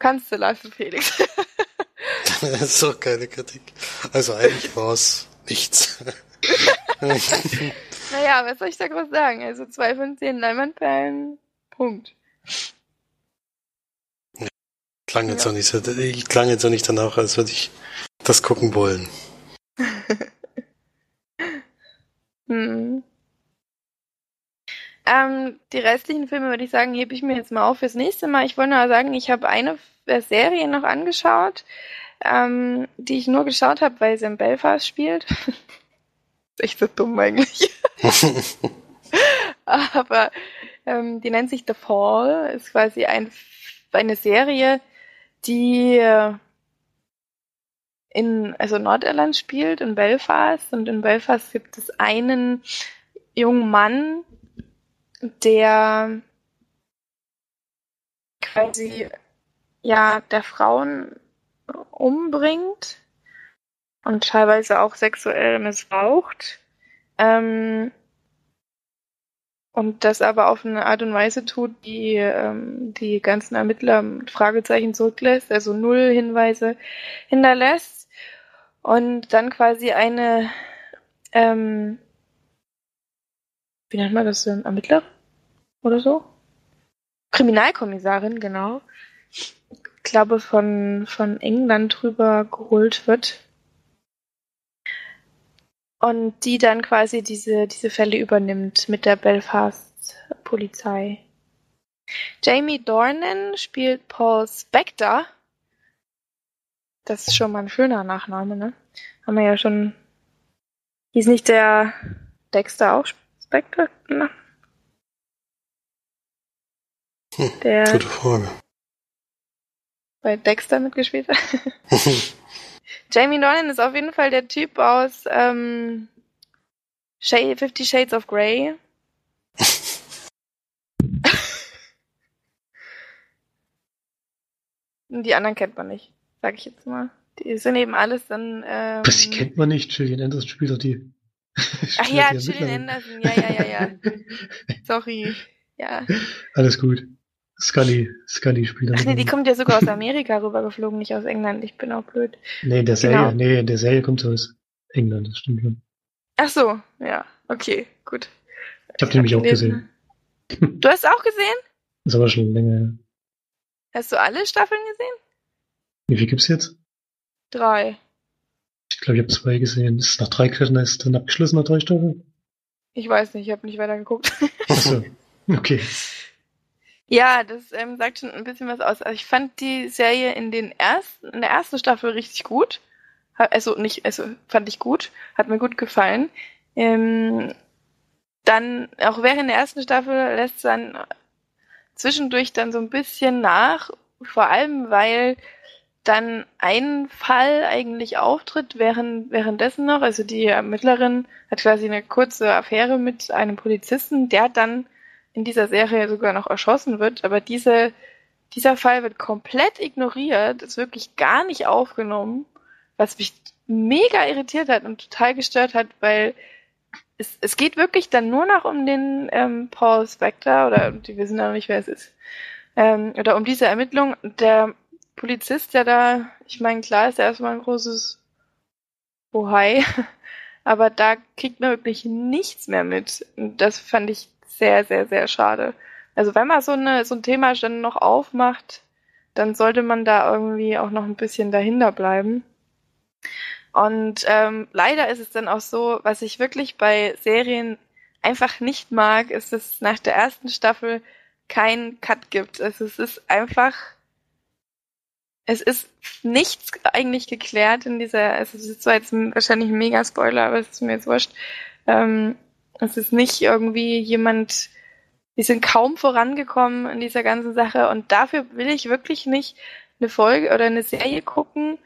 S1: kannst du lassen, Felix. [laughs]
S3: das ist doch keine Kritik. Also eigentlich war es nichts. [laughs]
S1: naja, was soll ich da groß sagen? Also zwei von zehn Leinwandperlen, Punkt.
S3: Klang jetzt ja. auch nicht so, ich klang jetzt auch nicht danach, als würde ich das gucken wollen. [laughs]
S1: hm. Ähm, die restlichen Filme würde ich sagen, hebe ich mir jetzt mal auf fürs nächste Mal. Ich wollte nur sagen, ich habe eine Serie noch angeschaut, ähm, die ich nur geschaut habe, weil sie in Belfast spielt. ist [laughs] echt so dumm eigentlich. [laughs] Aber ähm, die nennt sich The Fall, ist quasi ein, eine Serie, die äh, in also Nordirland spielt, in Belfast. Und in Belfast gibt es einen jungen Mann, der quasi ja der Frauen umbringt und teilweise auch sexuell missbraucht. Ähm, und das aber auf eine Art und Weise tut, die ähm, die ganzen Ermittler mit Fragezeichen zurücklässt, also null Hinweise hinterlässt und dann quasi eine ähm, wie nennt man das denn? Ermittler oder so? Kriminalkommissarin, genau. Ich glaube von von England drüber geholt wird und die dann quasi diese, diese Fälle übernimmt mit der Belfast-Polizei. Jamie Dornan spielt Paul Spector. Das ist schon mal ein schöner Nachname, ne? Haben wir ja schon. Hieß nicht der Dexter auch Spector? Ne?
S3: Hm, der gute Frage.
S1: Bei Dexter mitgespielt hat. [laughs] Jamie Dornan ist auf jeden Fall der Typ aus ähm, Fifty Shades of Grey. [laughs] die anderen kennt man nicht, sag ich jetzt mal. Die sind eben alles dann. Ähm,
S2: Was, die kennt man nicht? Gillian Anderson spielt doch die. [laughs]
S1: Ach ja, Gillian Anderson, ja, ja, ja, ja. [laughs] Sorry, ja.
S2: Alles gut. Scully, Scully spielt
S1: Ach nee, die kommt ja sogar aus Amerika rübergeflogen, nicht aus England. Ich bin auch blöd.
S2: Nee, der Serie, genau. nee, der Serie kommt aus England, das stimmt schon.
S1: Ach so, ja, okay, gut.
S2: Ich habe den nämlich auch gesehen.
S1: Du hast auch gesehen?
S2: Das ist aber schon länger her.
S1: Hast du alle Staffeln gesehen?
S2: Wie viel gibt's jetzt?
S1: Drei.
S2: Ich glaube, ich habe zwei gesehen. Ist es nach drei Quellen, ist dann abgeschlossen nach drei Staffeln?
S1: Ich weiß nicht, ich habe nicht weiter geguckt. [laughs]
S2: Achso, okay.
S1: Ja, das ähm, sagt schon ein bisschen was aus. Also ich fand die Serie in den ersten, in der ersten Staffel richtig gut. Also nicht, also fand ich gut, hat mir gut gefallen. Ähm, dann, auch während der ersten Staffel lässt es dann zwischendurch dann so ein bisschen nach, vor allem weil dann ein Fall eigentlich auftritt während, währenddessen noch. Also die Ermittlerin hat quasi eine kurze Affäre mit einem Polizisten, der dann in dieser Serie sogar noch erschossen wird, aber diese, dieser Fall wird komplett ignoriert, ist wirklich gar nicht aufgenommen, was mich mega irritiert hat und total gestört hat, weil es, es geht wirklich dann nur noch um den ähm, Paul Spector oder wir wissen ja noch nicht, wer es ist, ähm, oder um diese Ermittlung. Der Polizist, der da, ich meine, klar ist er erstmal ein großes Bohai, [laughs] aber da kriegt man wirklich nichts mehr mit. Und das fand ich sehr, sehr, sehr schade. Also wenn man so, eine, so ein Thema dann noch aufmacht, dann sollte man da irgendwie auch noch ein bisschen dahinter bleiben. Und ähm, leider ist es dann auch so, was ich wirklich bei Serien einfach nicht mag, ist, dass es nach der ersten Staffel keinen Cut gibt. Also es ist einfach, es ist nichts eigentlich geklärt in dieser, also es ist zwar jetzt wahrscheinlich ein Mega-Spoiler, aber es ist mir jetzt wurscht. Ähm, es ist nicht irgendwie jemand, die sind kaum vorangekommen in dieser ganzen Sache und dafür will ich wirklich nicht eine Folge oder eine Serie gucken,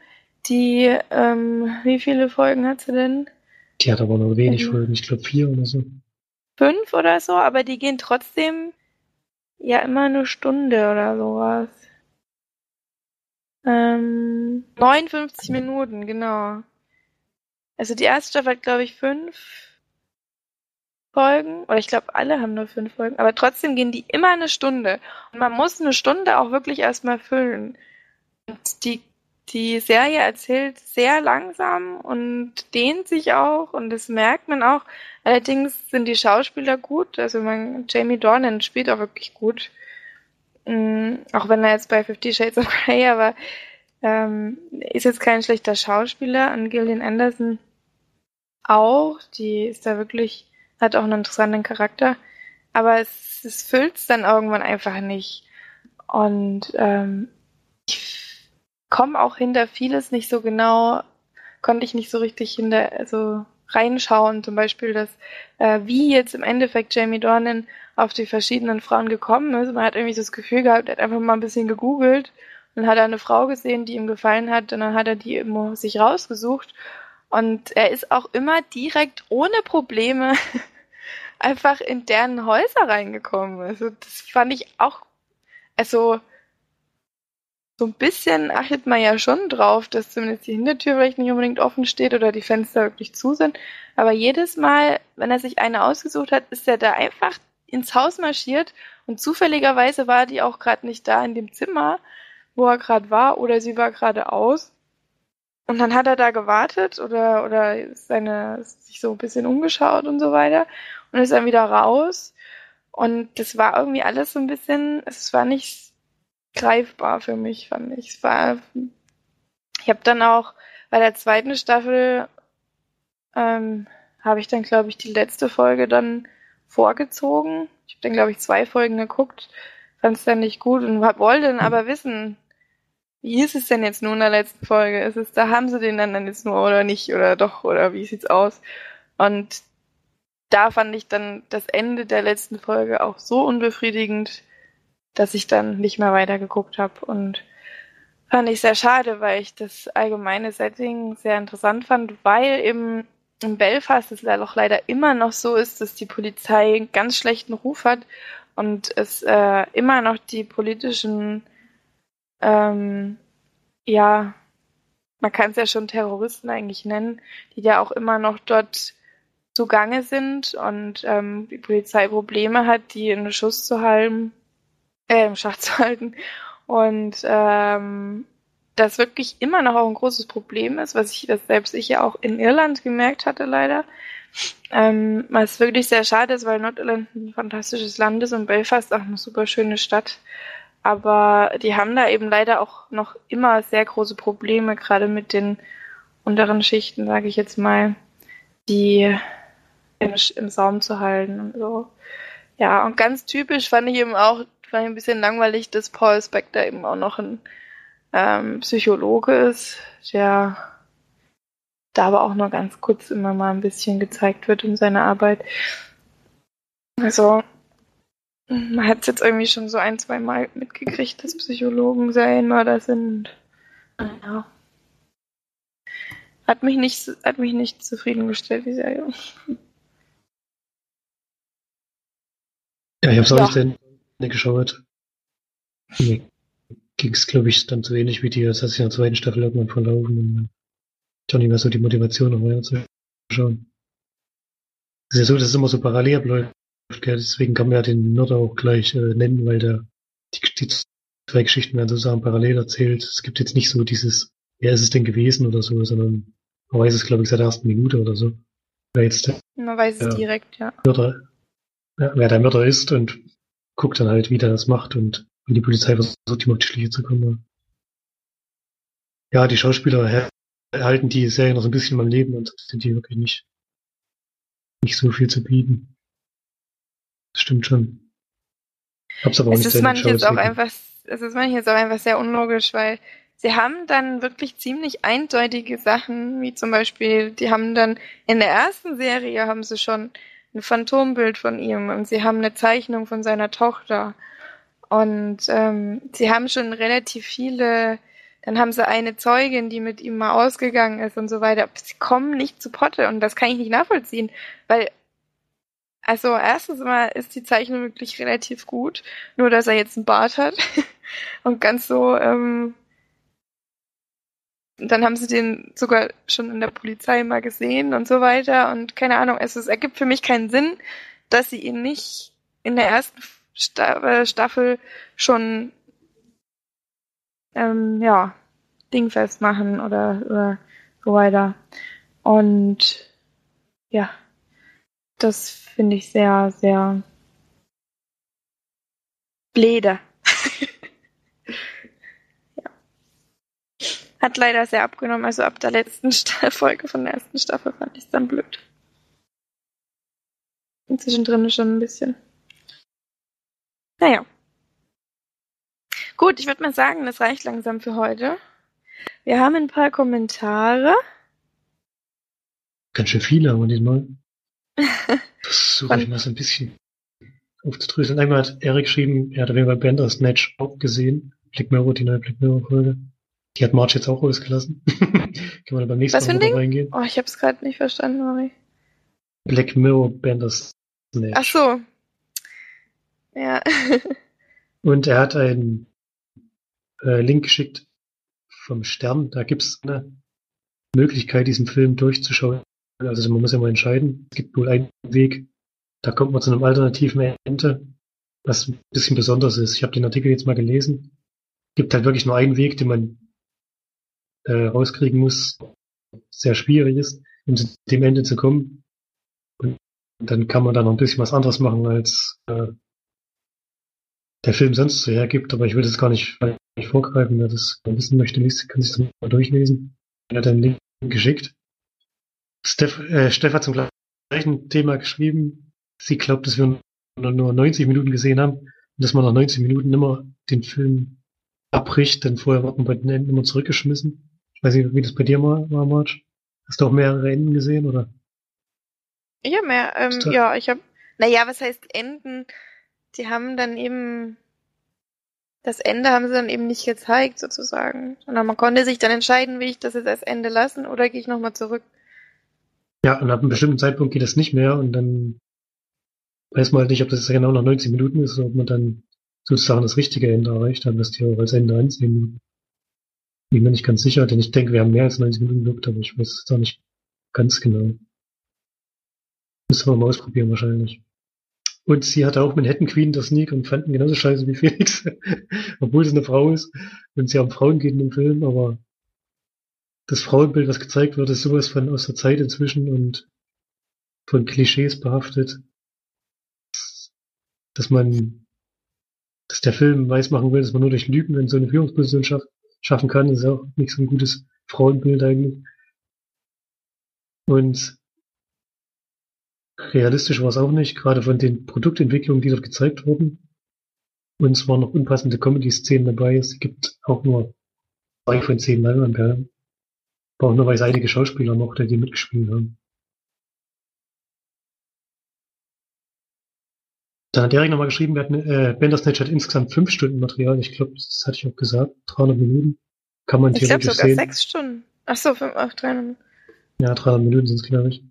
S1: die, ähm, wie viele Folgen hat sie denn?
S2: Die hat aber nur wenig Folgen, ich glaube vier oder so.
S1: Fünf oder so, aber die gehen trotzdem ja immer eine Stunde oder sowas. Ähm, 59 Minuten, genau. Also die erste Staffel hat, glaube ich, fünf Folgen. Oder ich glaube, alle haben nur fünf Folgen. Aber trotzdem gehen die immer eine Stunde. Und man muss eine Stunde auch wirklich erstmal füllen. Und die, die Serie erzählt sehr langsam und dehnt sich auch. Und das merkt man auch. Allerdings sind die Schauspieler gut. Also man, Jamie Dornan spielt auch wirklich gut. Mhm, auch wenn er jetzt bei Fifty Shades of Grey, aber ähm, ist jetzt kein schlechter Schauspieler. Und Gillian Anderson auch. Die ist da wirklich, hat auch einen interessanten Charakter. Aber es, es füllt dann irgendwann einfach nicht. Und ähm, ich komme auch hinter vieles nicht so genau, konnte ich nicht so richtig hinter, also reinschauen, zum Beispiel, dass äh, wie jetzt im Endeffekt Jamie Dornan auf die verschiedenen Frauen gekommen ist. Man hat irgendwie so das Gefühl gehabt, er hat einfach mal ein bisschen gegoogelt und hat er eine Frau gesehen, die ihm gefallen hat und dann hat er die immer sich rausgesucht und er ist auch immer direkt ohne Probleme [laughs] einfach in deren Häuser reingekommen. Also das fand ich auch, also so ein bisschen achtet man ja schon drauf, dass zumindest die Hintertür vielleicht nicht unbedingt offen steht oder die Fenster wirklich zu sind. Aber jedes Mal, wenn er sich eine ausgesucht hat, ist er da einfach ins Haus marschiert und zufälligerweise war die auch gerade nicht da in dem Zimmer, wo er gerade war oder sie war gerade aus. Und dann hat er da gewartet oder, oder seine, sich so ein bisschen umgeschaut und so weiter und ist dann wieder raus. Und das war irgendwie alles so ein bisschen, es war nicht greifbar für mich, fand ich. Es war, ich habe dann auch bei der zweiten Staffel ähm, habe ich dann, glaube ich, die letzte Folge dann vorgezogen. Ich habe dann, glaube ich, zwei Folgen geguckt, fand es dann nicht gut und wollte dann aber wissen, wie ist es denn jetzt nun in der letzten Folge? Ist es, da haben sie den dann jetzt nur oder nicht oder doch oder wie sieht's aus? Und da fand ich dann das Ende der letzten Folge auch so unbefriedigend, dass ich dann nicht mehr weitergeguckt habe und fand ich sehr schade, weil ich das allgemeine Setting sehr interessant fand, weil eben in Belfast es auch leider immer noch so ist, dass die Polizei einen ganz schlechten Ruf hat und es äh, immer noch die politischen, ähm, ja, man kann es ja schon Terroristen eigentlich nennen, die ja auch immer noch dort zugange sind und ähm, die Polizei Probleme hat, die in Schuss zu halten äh, im Schach zu halten. Und ähm, das wirklich immer noch auch ein großes Problem ist, was ich das selbst ich ja auch in Irland gemerkt hatte leider. Ähm, was wirklich sehr schade ist, weil Nordirland ein fantastisches Land ist und Belfast auch eine super schöne Stadt. Aber die haben da eben leider auch noch immer sehr große Probleme, gerade mit den unteren Schichten, sage ich jetzt mal, die im, im Saum zu halten und so. Ja, und ganz typisch fand ich eben auch ich ein bisschen langweilig, dass Paul Spector eben auch noch ein ähm, Psychologe ist, der da aber auch nur ganz kurz immer mal ein bisschen gezeigt wird in seiner Arbeit. Also, man hat es jetzt irgendwie schon so ein, zwei Mal mitgekriegt, dass Psychologen Serienmörder sind. Ja. Hat mich nicht, hat mich nicht zufriedengestellt, die Serie.
S2: Ja, ich habe es auch nicht geschaut. Mir ging es, glaube ich, dann so ähnlich wie dir. Das hat sich in der zweiten Staffel irgendwann verlaufen und dann nicht mehr so die Motivation, noch weiter zu schauen. Es ist ja so, dass es immer so parallel abläuft. Gell? Deswegen kann man ja den Mörder auch gleich äh, nennen, weil der die, die zwei Geschichten werden sozusagen parallel erzählt. Es gibt jetzt nicht so dieses, wer ist es denn gewesen oder so, sondern man weiß es, glaube ich, seit der ersten Minute oder so. Wer jetzt der
S1: Man weiß es
S2: Ja.
S1: direkt, ja.
S2: Mörder, ja, wer der Mörder ist und guckt dann halt, wie der das macht und wie die Polizei versucht, ihm auf die Schliche zu kommen. Ja, die Schauspieler erhal- erhalten die Serie noch so ein bisschen am Leben und sind die wirklich nicht, nicht so viel zu bieten. Das stimmt schon. Hab's aber auch
S1: Es
S2: nicht
S1: ist manches auch
S2: geschaut,
S1: einfach, es ist manches auch einfach sehr unlogisch, weil sie haben dann wirklich ziemlich eindeutige Sachen, wie zum Beispiel, die haben dann in der ersten Serie haben sie schon ein Phantombild von ihm und sie haben eine Zeichnung von seiner Tochter und ähm, sie haben schon relativ viele, dann haben sie eine Zeugin, die mit ihm mal ausgegangen ist und so weiter. Aber Sie kommen nicht zu Potte und das kann ich nicht nachvollziehen, weil also erstens mal ist die Zeichnung wirklich relativ gut, nur dass er jetzt einen Bart hat [laughs] und ganz so. Ähm, dann haben sie den sogar schon in der Polizei mal gesehen und so weiter und keine Ahnung. Es, es ergibt für mich keinen Sinn, dass sie ihn nicht in der ersten äh, Staffel schon ähm, ja dingfest machen oder, oder so weiter. Und ja, das finde ich sehr, sehr blöde. [laughs] ja. Hat leider sehr abgenommen, also ab der letzten [laughs] Folge von der ersten Staffel fand ich es dann blöd. Inzwischen drin schon ein bisschen. Naja. Gut, ich würde mal sagen, das reicht langsam für heute. Wir haben ein paar Kommentare.
S2: Ganz schön viele haben wir diesmal. [laughs] Versuche ich mal so ein bisschen aufzudröseln. Einmal hat Eric geschrieben, er hat auf jeden Fall Bandersnatch auch gesehen. Black Mirror, die neue Black Mirror Folge. Die hat March jetzt auch ausgelassen. [laughs] Kann man dann beim nächsten
S1: Was für
S2: Mal
S1: ein Ding?
S2: reingehen.
S1: Oh, ich habe es gerade nicht verstanden, Mari.
S2: Black Mirror Bandersnatch.
S1: Ach so. Ja. [laughs]
S2: Und er hat einen äh, Link geschickt vom Stern. Da gibt's eine Möglichkeit, diesen Film durchzuschauen. Also man muss ja mal entscheiden. Es gibt wohl einen Weg. Da kommt man zu einem alternativen Ende, was ein bisschen besonders ist. Ich habe den Artikel jetzt mal gelesen. Gibt halt wirklich nur einen Weg, den man äh, rauskriegen muss. Sehr schwierig ist, um zu dem Ende zu kommen. Und dann kann man da noch ein bisschen was anderes machen, als äh, der Film sonst so hergibt, aber ich will das gar nicht, nicht vorgreifen. Wer das wissen möchte, liest, kann sich das mal durchlesen. Er hat einen Link geschickt. Steff, äh, Steff hat zum gleichen Thema geschrieben. Sie glaubt, dass wir nur, nur 90 Minuten gesehen haben und dass man nach 90 Minuten immer den Film abbricht, denn vorher wird man bei den Enden immer zurückgeschmissen. Ich weiß nicht, wie das bei dir mal war, Marge. Hast du auch mehrere Enden gesehen, oder?
S1: Ich habe mehr, ähm, ja, ich habe, naja, was heißt Enden? Die haben dann eben, das Ende haben sie dann eben nicht gezeigt, sozusagen. Sondern man konnte sich dann entscheiden, will ich das jetzt als Ende lassen oder gehe ich nochmal zurück.
S2: Ja, und ab einem bestimmten Zeitpunkt geht das nicht mehr und dann weiß man halt nicht, ob das genau nach 90 Minuten ist oder ob man dann sozusagen das richtige Ende erreicht hat, das die auch als Ende ansehen. Bin mir nicht ganz sicher, denn ich denke, wir haben mehr als 90 Minuten geguckt, aber ich weiß es da nicht ganz genau. Müssen wir mal ausprobieren wahrscheinlich. Und sie hatte auch Manhattan Queen der Sneak und fanden genauso scheiße wie Felix, [laughs] obwohl es eine Frau ist und sie haben Frauen geht in dem Film, aber das Frauenbild, was gezeigt wird, ist sowas von aus der Zeit inzwischen und von Klischees behaftet, dass man, dass der Film weismachen will, dass man nur durch Lügen in so eine Führungsposition schaff, schaffen kann, ist auch nicht so ein gutes Frauenbild eigentlich. Und realistisch war es auch nicht, gerade von den Produktentwicklungen, die dort gezeigt wurden. Und es waren noch unpassende Comedy-Szenen dabei. Es gibt auch nur zwei von zehn Leinwandperlen. Aber auch nur, weil es einige Schauspieler mochte, die mitgespielt haben. Dann hat Erik nochmal geschrieben, wir hatten, äh, Bandersnatch hat insgesamt fünf Stunden Material. Ich glaube, das hatte ich auch gesagt. 300 Minuten. Kann man
S1: Ich
S2: theoretisch
S1: sogar
S2: sehen.
S1: sechs Stunden. Ach so, fünf, ach, 300.
S2: Ja, 300 Minuten sind es, glaube ich.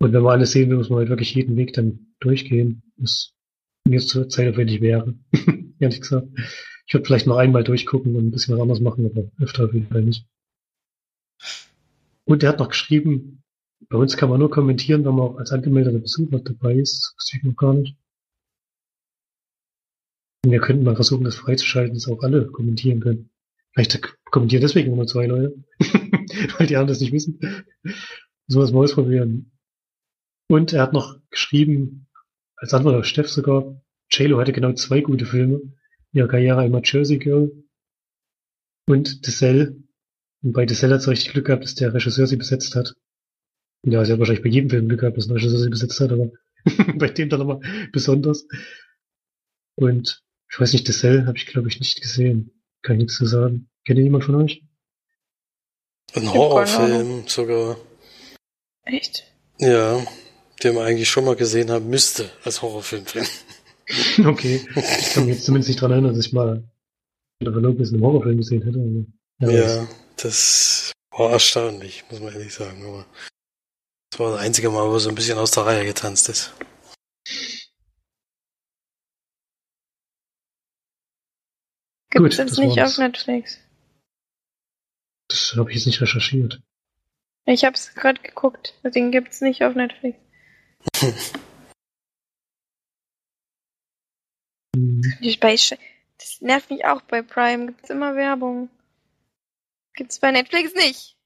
S2: Und wenn man alles sehen will, muss man halt wirklich jeden Weg dann durchgehen. Was mir zur Zeit aufwendig wäre. Ehrlich gesagt. Ich würde vielleicht noch einmal durchgucken und ein bisschen was anderes machen, aber öfter auf jeden Fall nicht. Und er hat noch geschrieben, bei uns kann man nur kommentieren, wenn man auch als angemeldeter Besucher dabei ist. Das wusste ich noch gar nicht. Wir könnten mal versuchen, das freizuschalten, dass auch alle kommentieren können. Vielleicht kommentieren deswegen nur zwei Leute, [laughs] weil die anderen das nicht wissen. So was mal ausprobieren. Und er hat noch geschrieben, als Antwort auf Steff sogar, JLo hatte genau zwei gute Filme in ihrer Karriere, einmal Jersey Girl und The Cell. Und bei The Cell hat es richtig Glück gehabt, dass der Regisseur sie besetzt hat. Ja, sie hat wahrscheinlich bei jedem Film Glück gehabt, dass ein Regisseur sie besetzt hat, aber [laughs] bei dem dann nochmal besonders. Und ich weiß nicht, Cell habe ich glaube ich nicht gesehen. Kann ich nichts zu sagen. Kennt ihr jemand von euch?
S3: Ein Horrorfilm sogar.
S1: Echt?
S3: Ja, den man eigentlich schon mal gesehen haben müsste als Horrorfilm [laughs]
S2: okay. Ich kann mich jetzt zumindest nicht dran erinnern, dass ich mal Jennifer Lopez in einem Horrorfilm gesehen hätte.
S3: ja, ja das war erstaunlich, muss man ehrlich sagen. Aber das war das einzige Mal, wo so ein bisschen aus der Reihe getanzt ist.
S1: Gibt es nicht auf Netflix?
S2: Das habe ich jetzt nicht recherchiert.
S1: Ich habe es gerade geguckt, deswegen gibt es nicht auf Netflix. das nervt mich auch bei Prime. Gibt es immer Werbung. Gibt es bei Netflix nicht.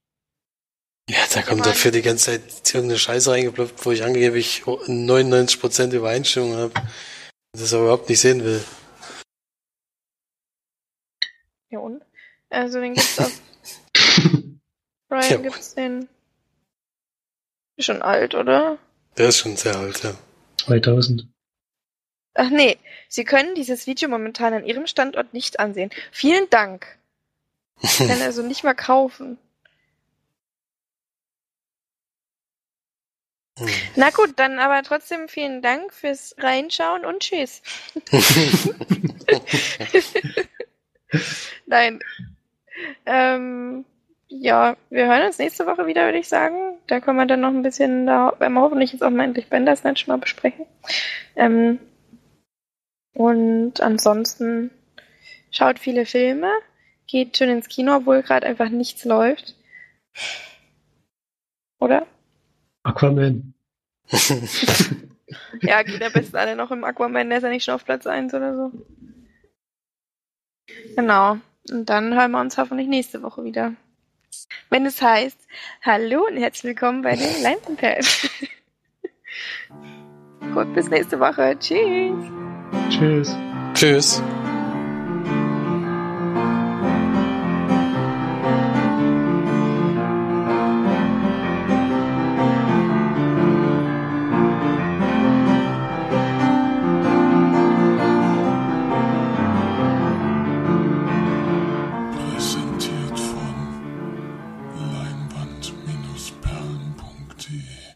S3: Ja, da kommt dafür die ganze Zeit irgendeine Scheiße reingeploppt, wo ich angeblich 99% Übereinstimmung habe. Das aber überhaupt nicht sehen will.
S1: Ja und? Also den gibt's auf [laughs] Brian ja. gibt's den. Ist schon alt, oder?
S3: Der ist schon sehr alt, ja.
S2: 2000.
S1: Ach nee, Sie können dieses Video momentan an Ihrem Standort nicht ansehen. Vielen Dank. Ich kann [laughs] also nicht mal kaufen. Na gut, dann aber trotzdem vielen Dank fürs Reinschauen und tschüss. [laughs] Nein. Ähm, ja, wir hören uns nächste Woche wieder, würde ich sagen. Da können wir dann noch ein bisschen, da werden wir hoffentlich jetzt auch mal endlich Bandersnatch mal besprechen. Ähm, und ansonsten schaut viele Filme, geht schön ins Kino, obwohl gerade einfach nichts läuft. Oder?
S2: Aquaman. [laughs]
S1: ja, geht am besten alle noch im Aquaman, der ist ja nicht schon auf Platz 1 oder so. Genau. Und dann hören wir uns hoffentlich nächste Woche wieder. Wenn es heißt, hallo und herzlich willkommen bei den Leinzenpad. [laughs] Gut, bis nächste Woche. Tschüss.
S2: Tschüss.
S3: Tschüss.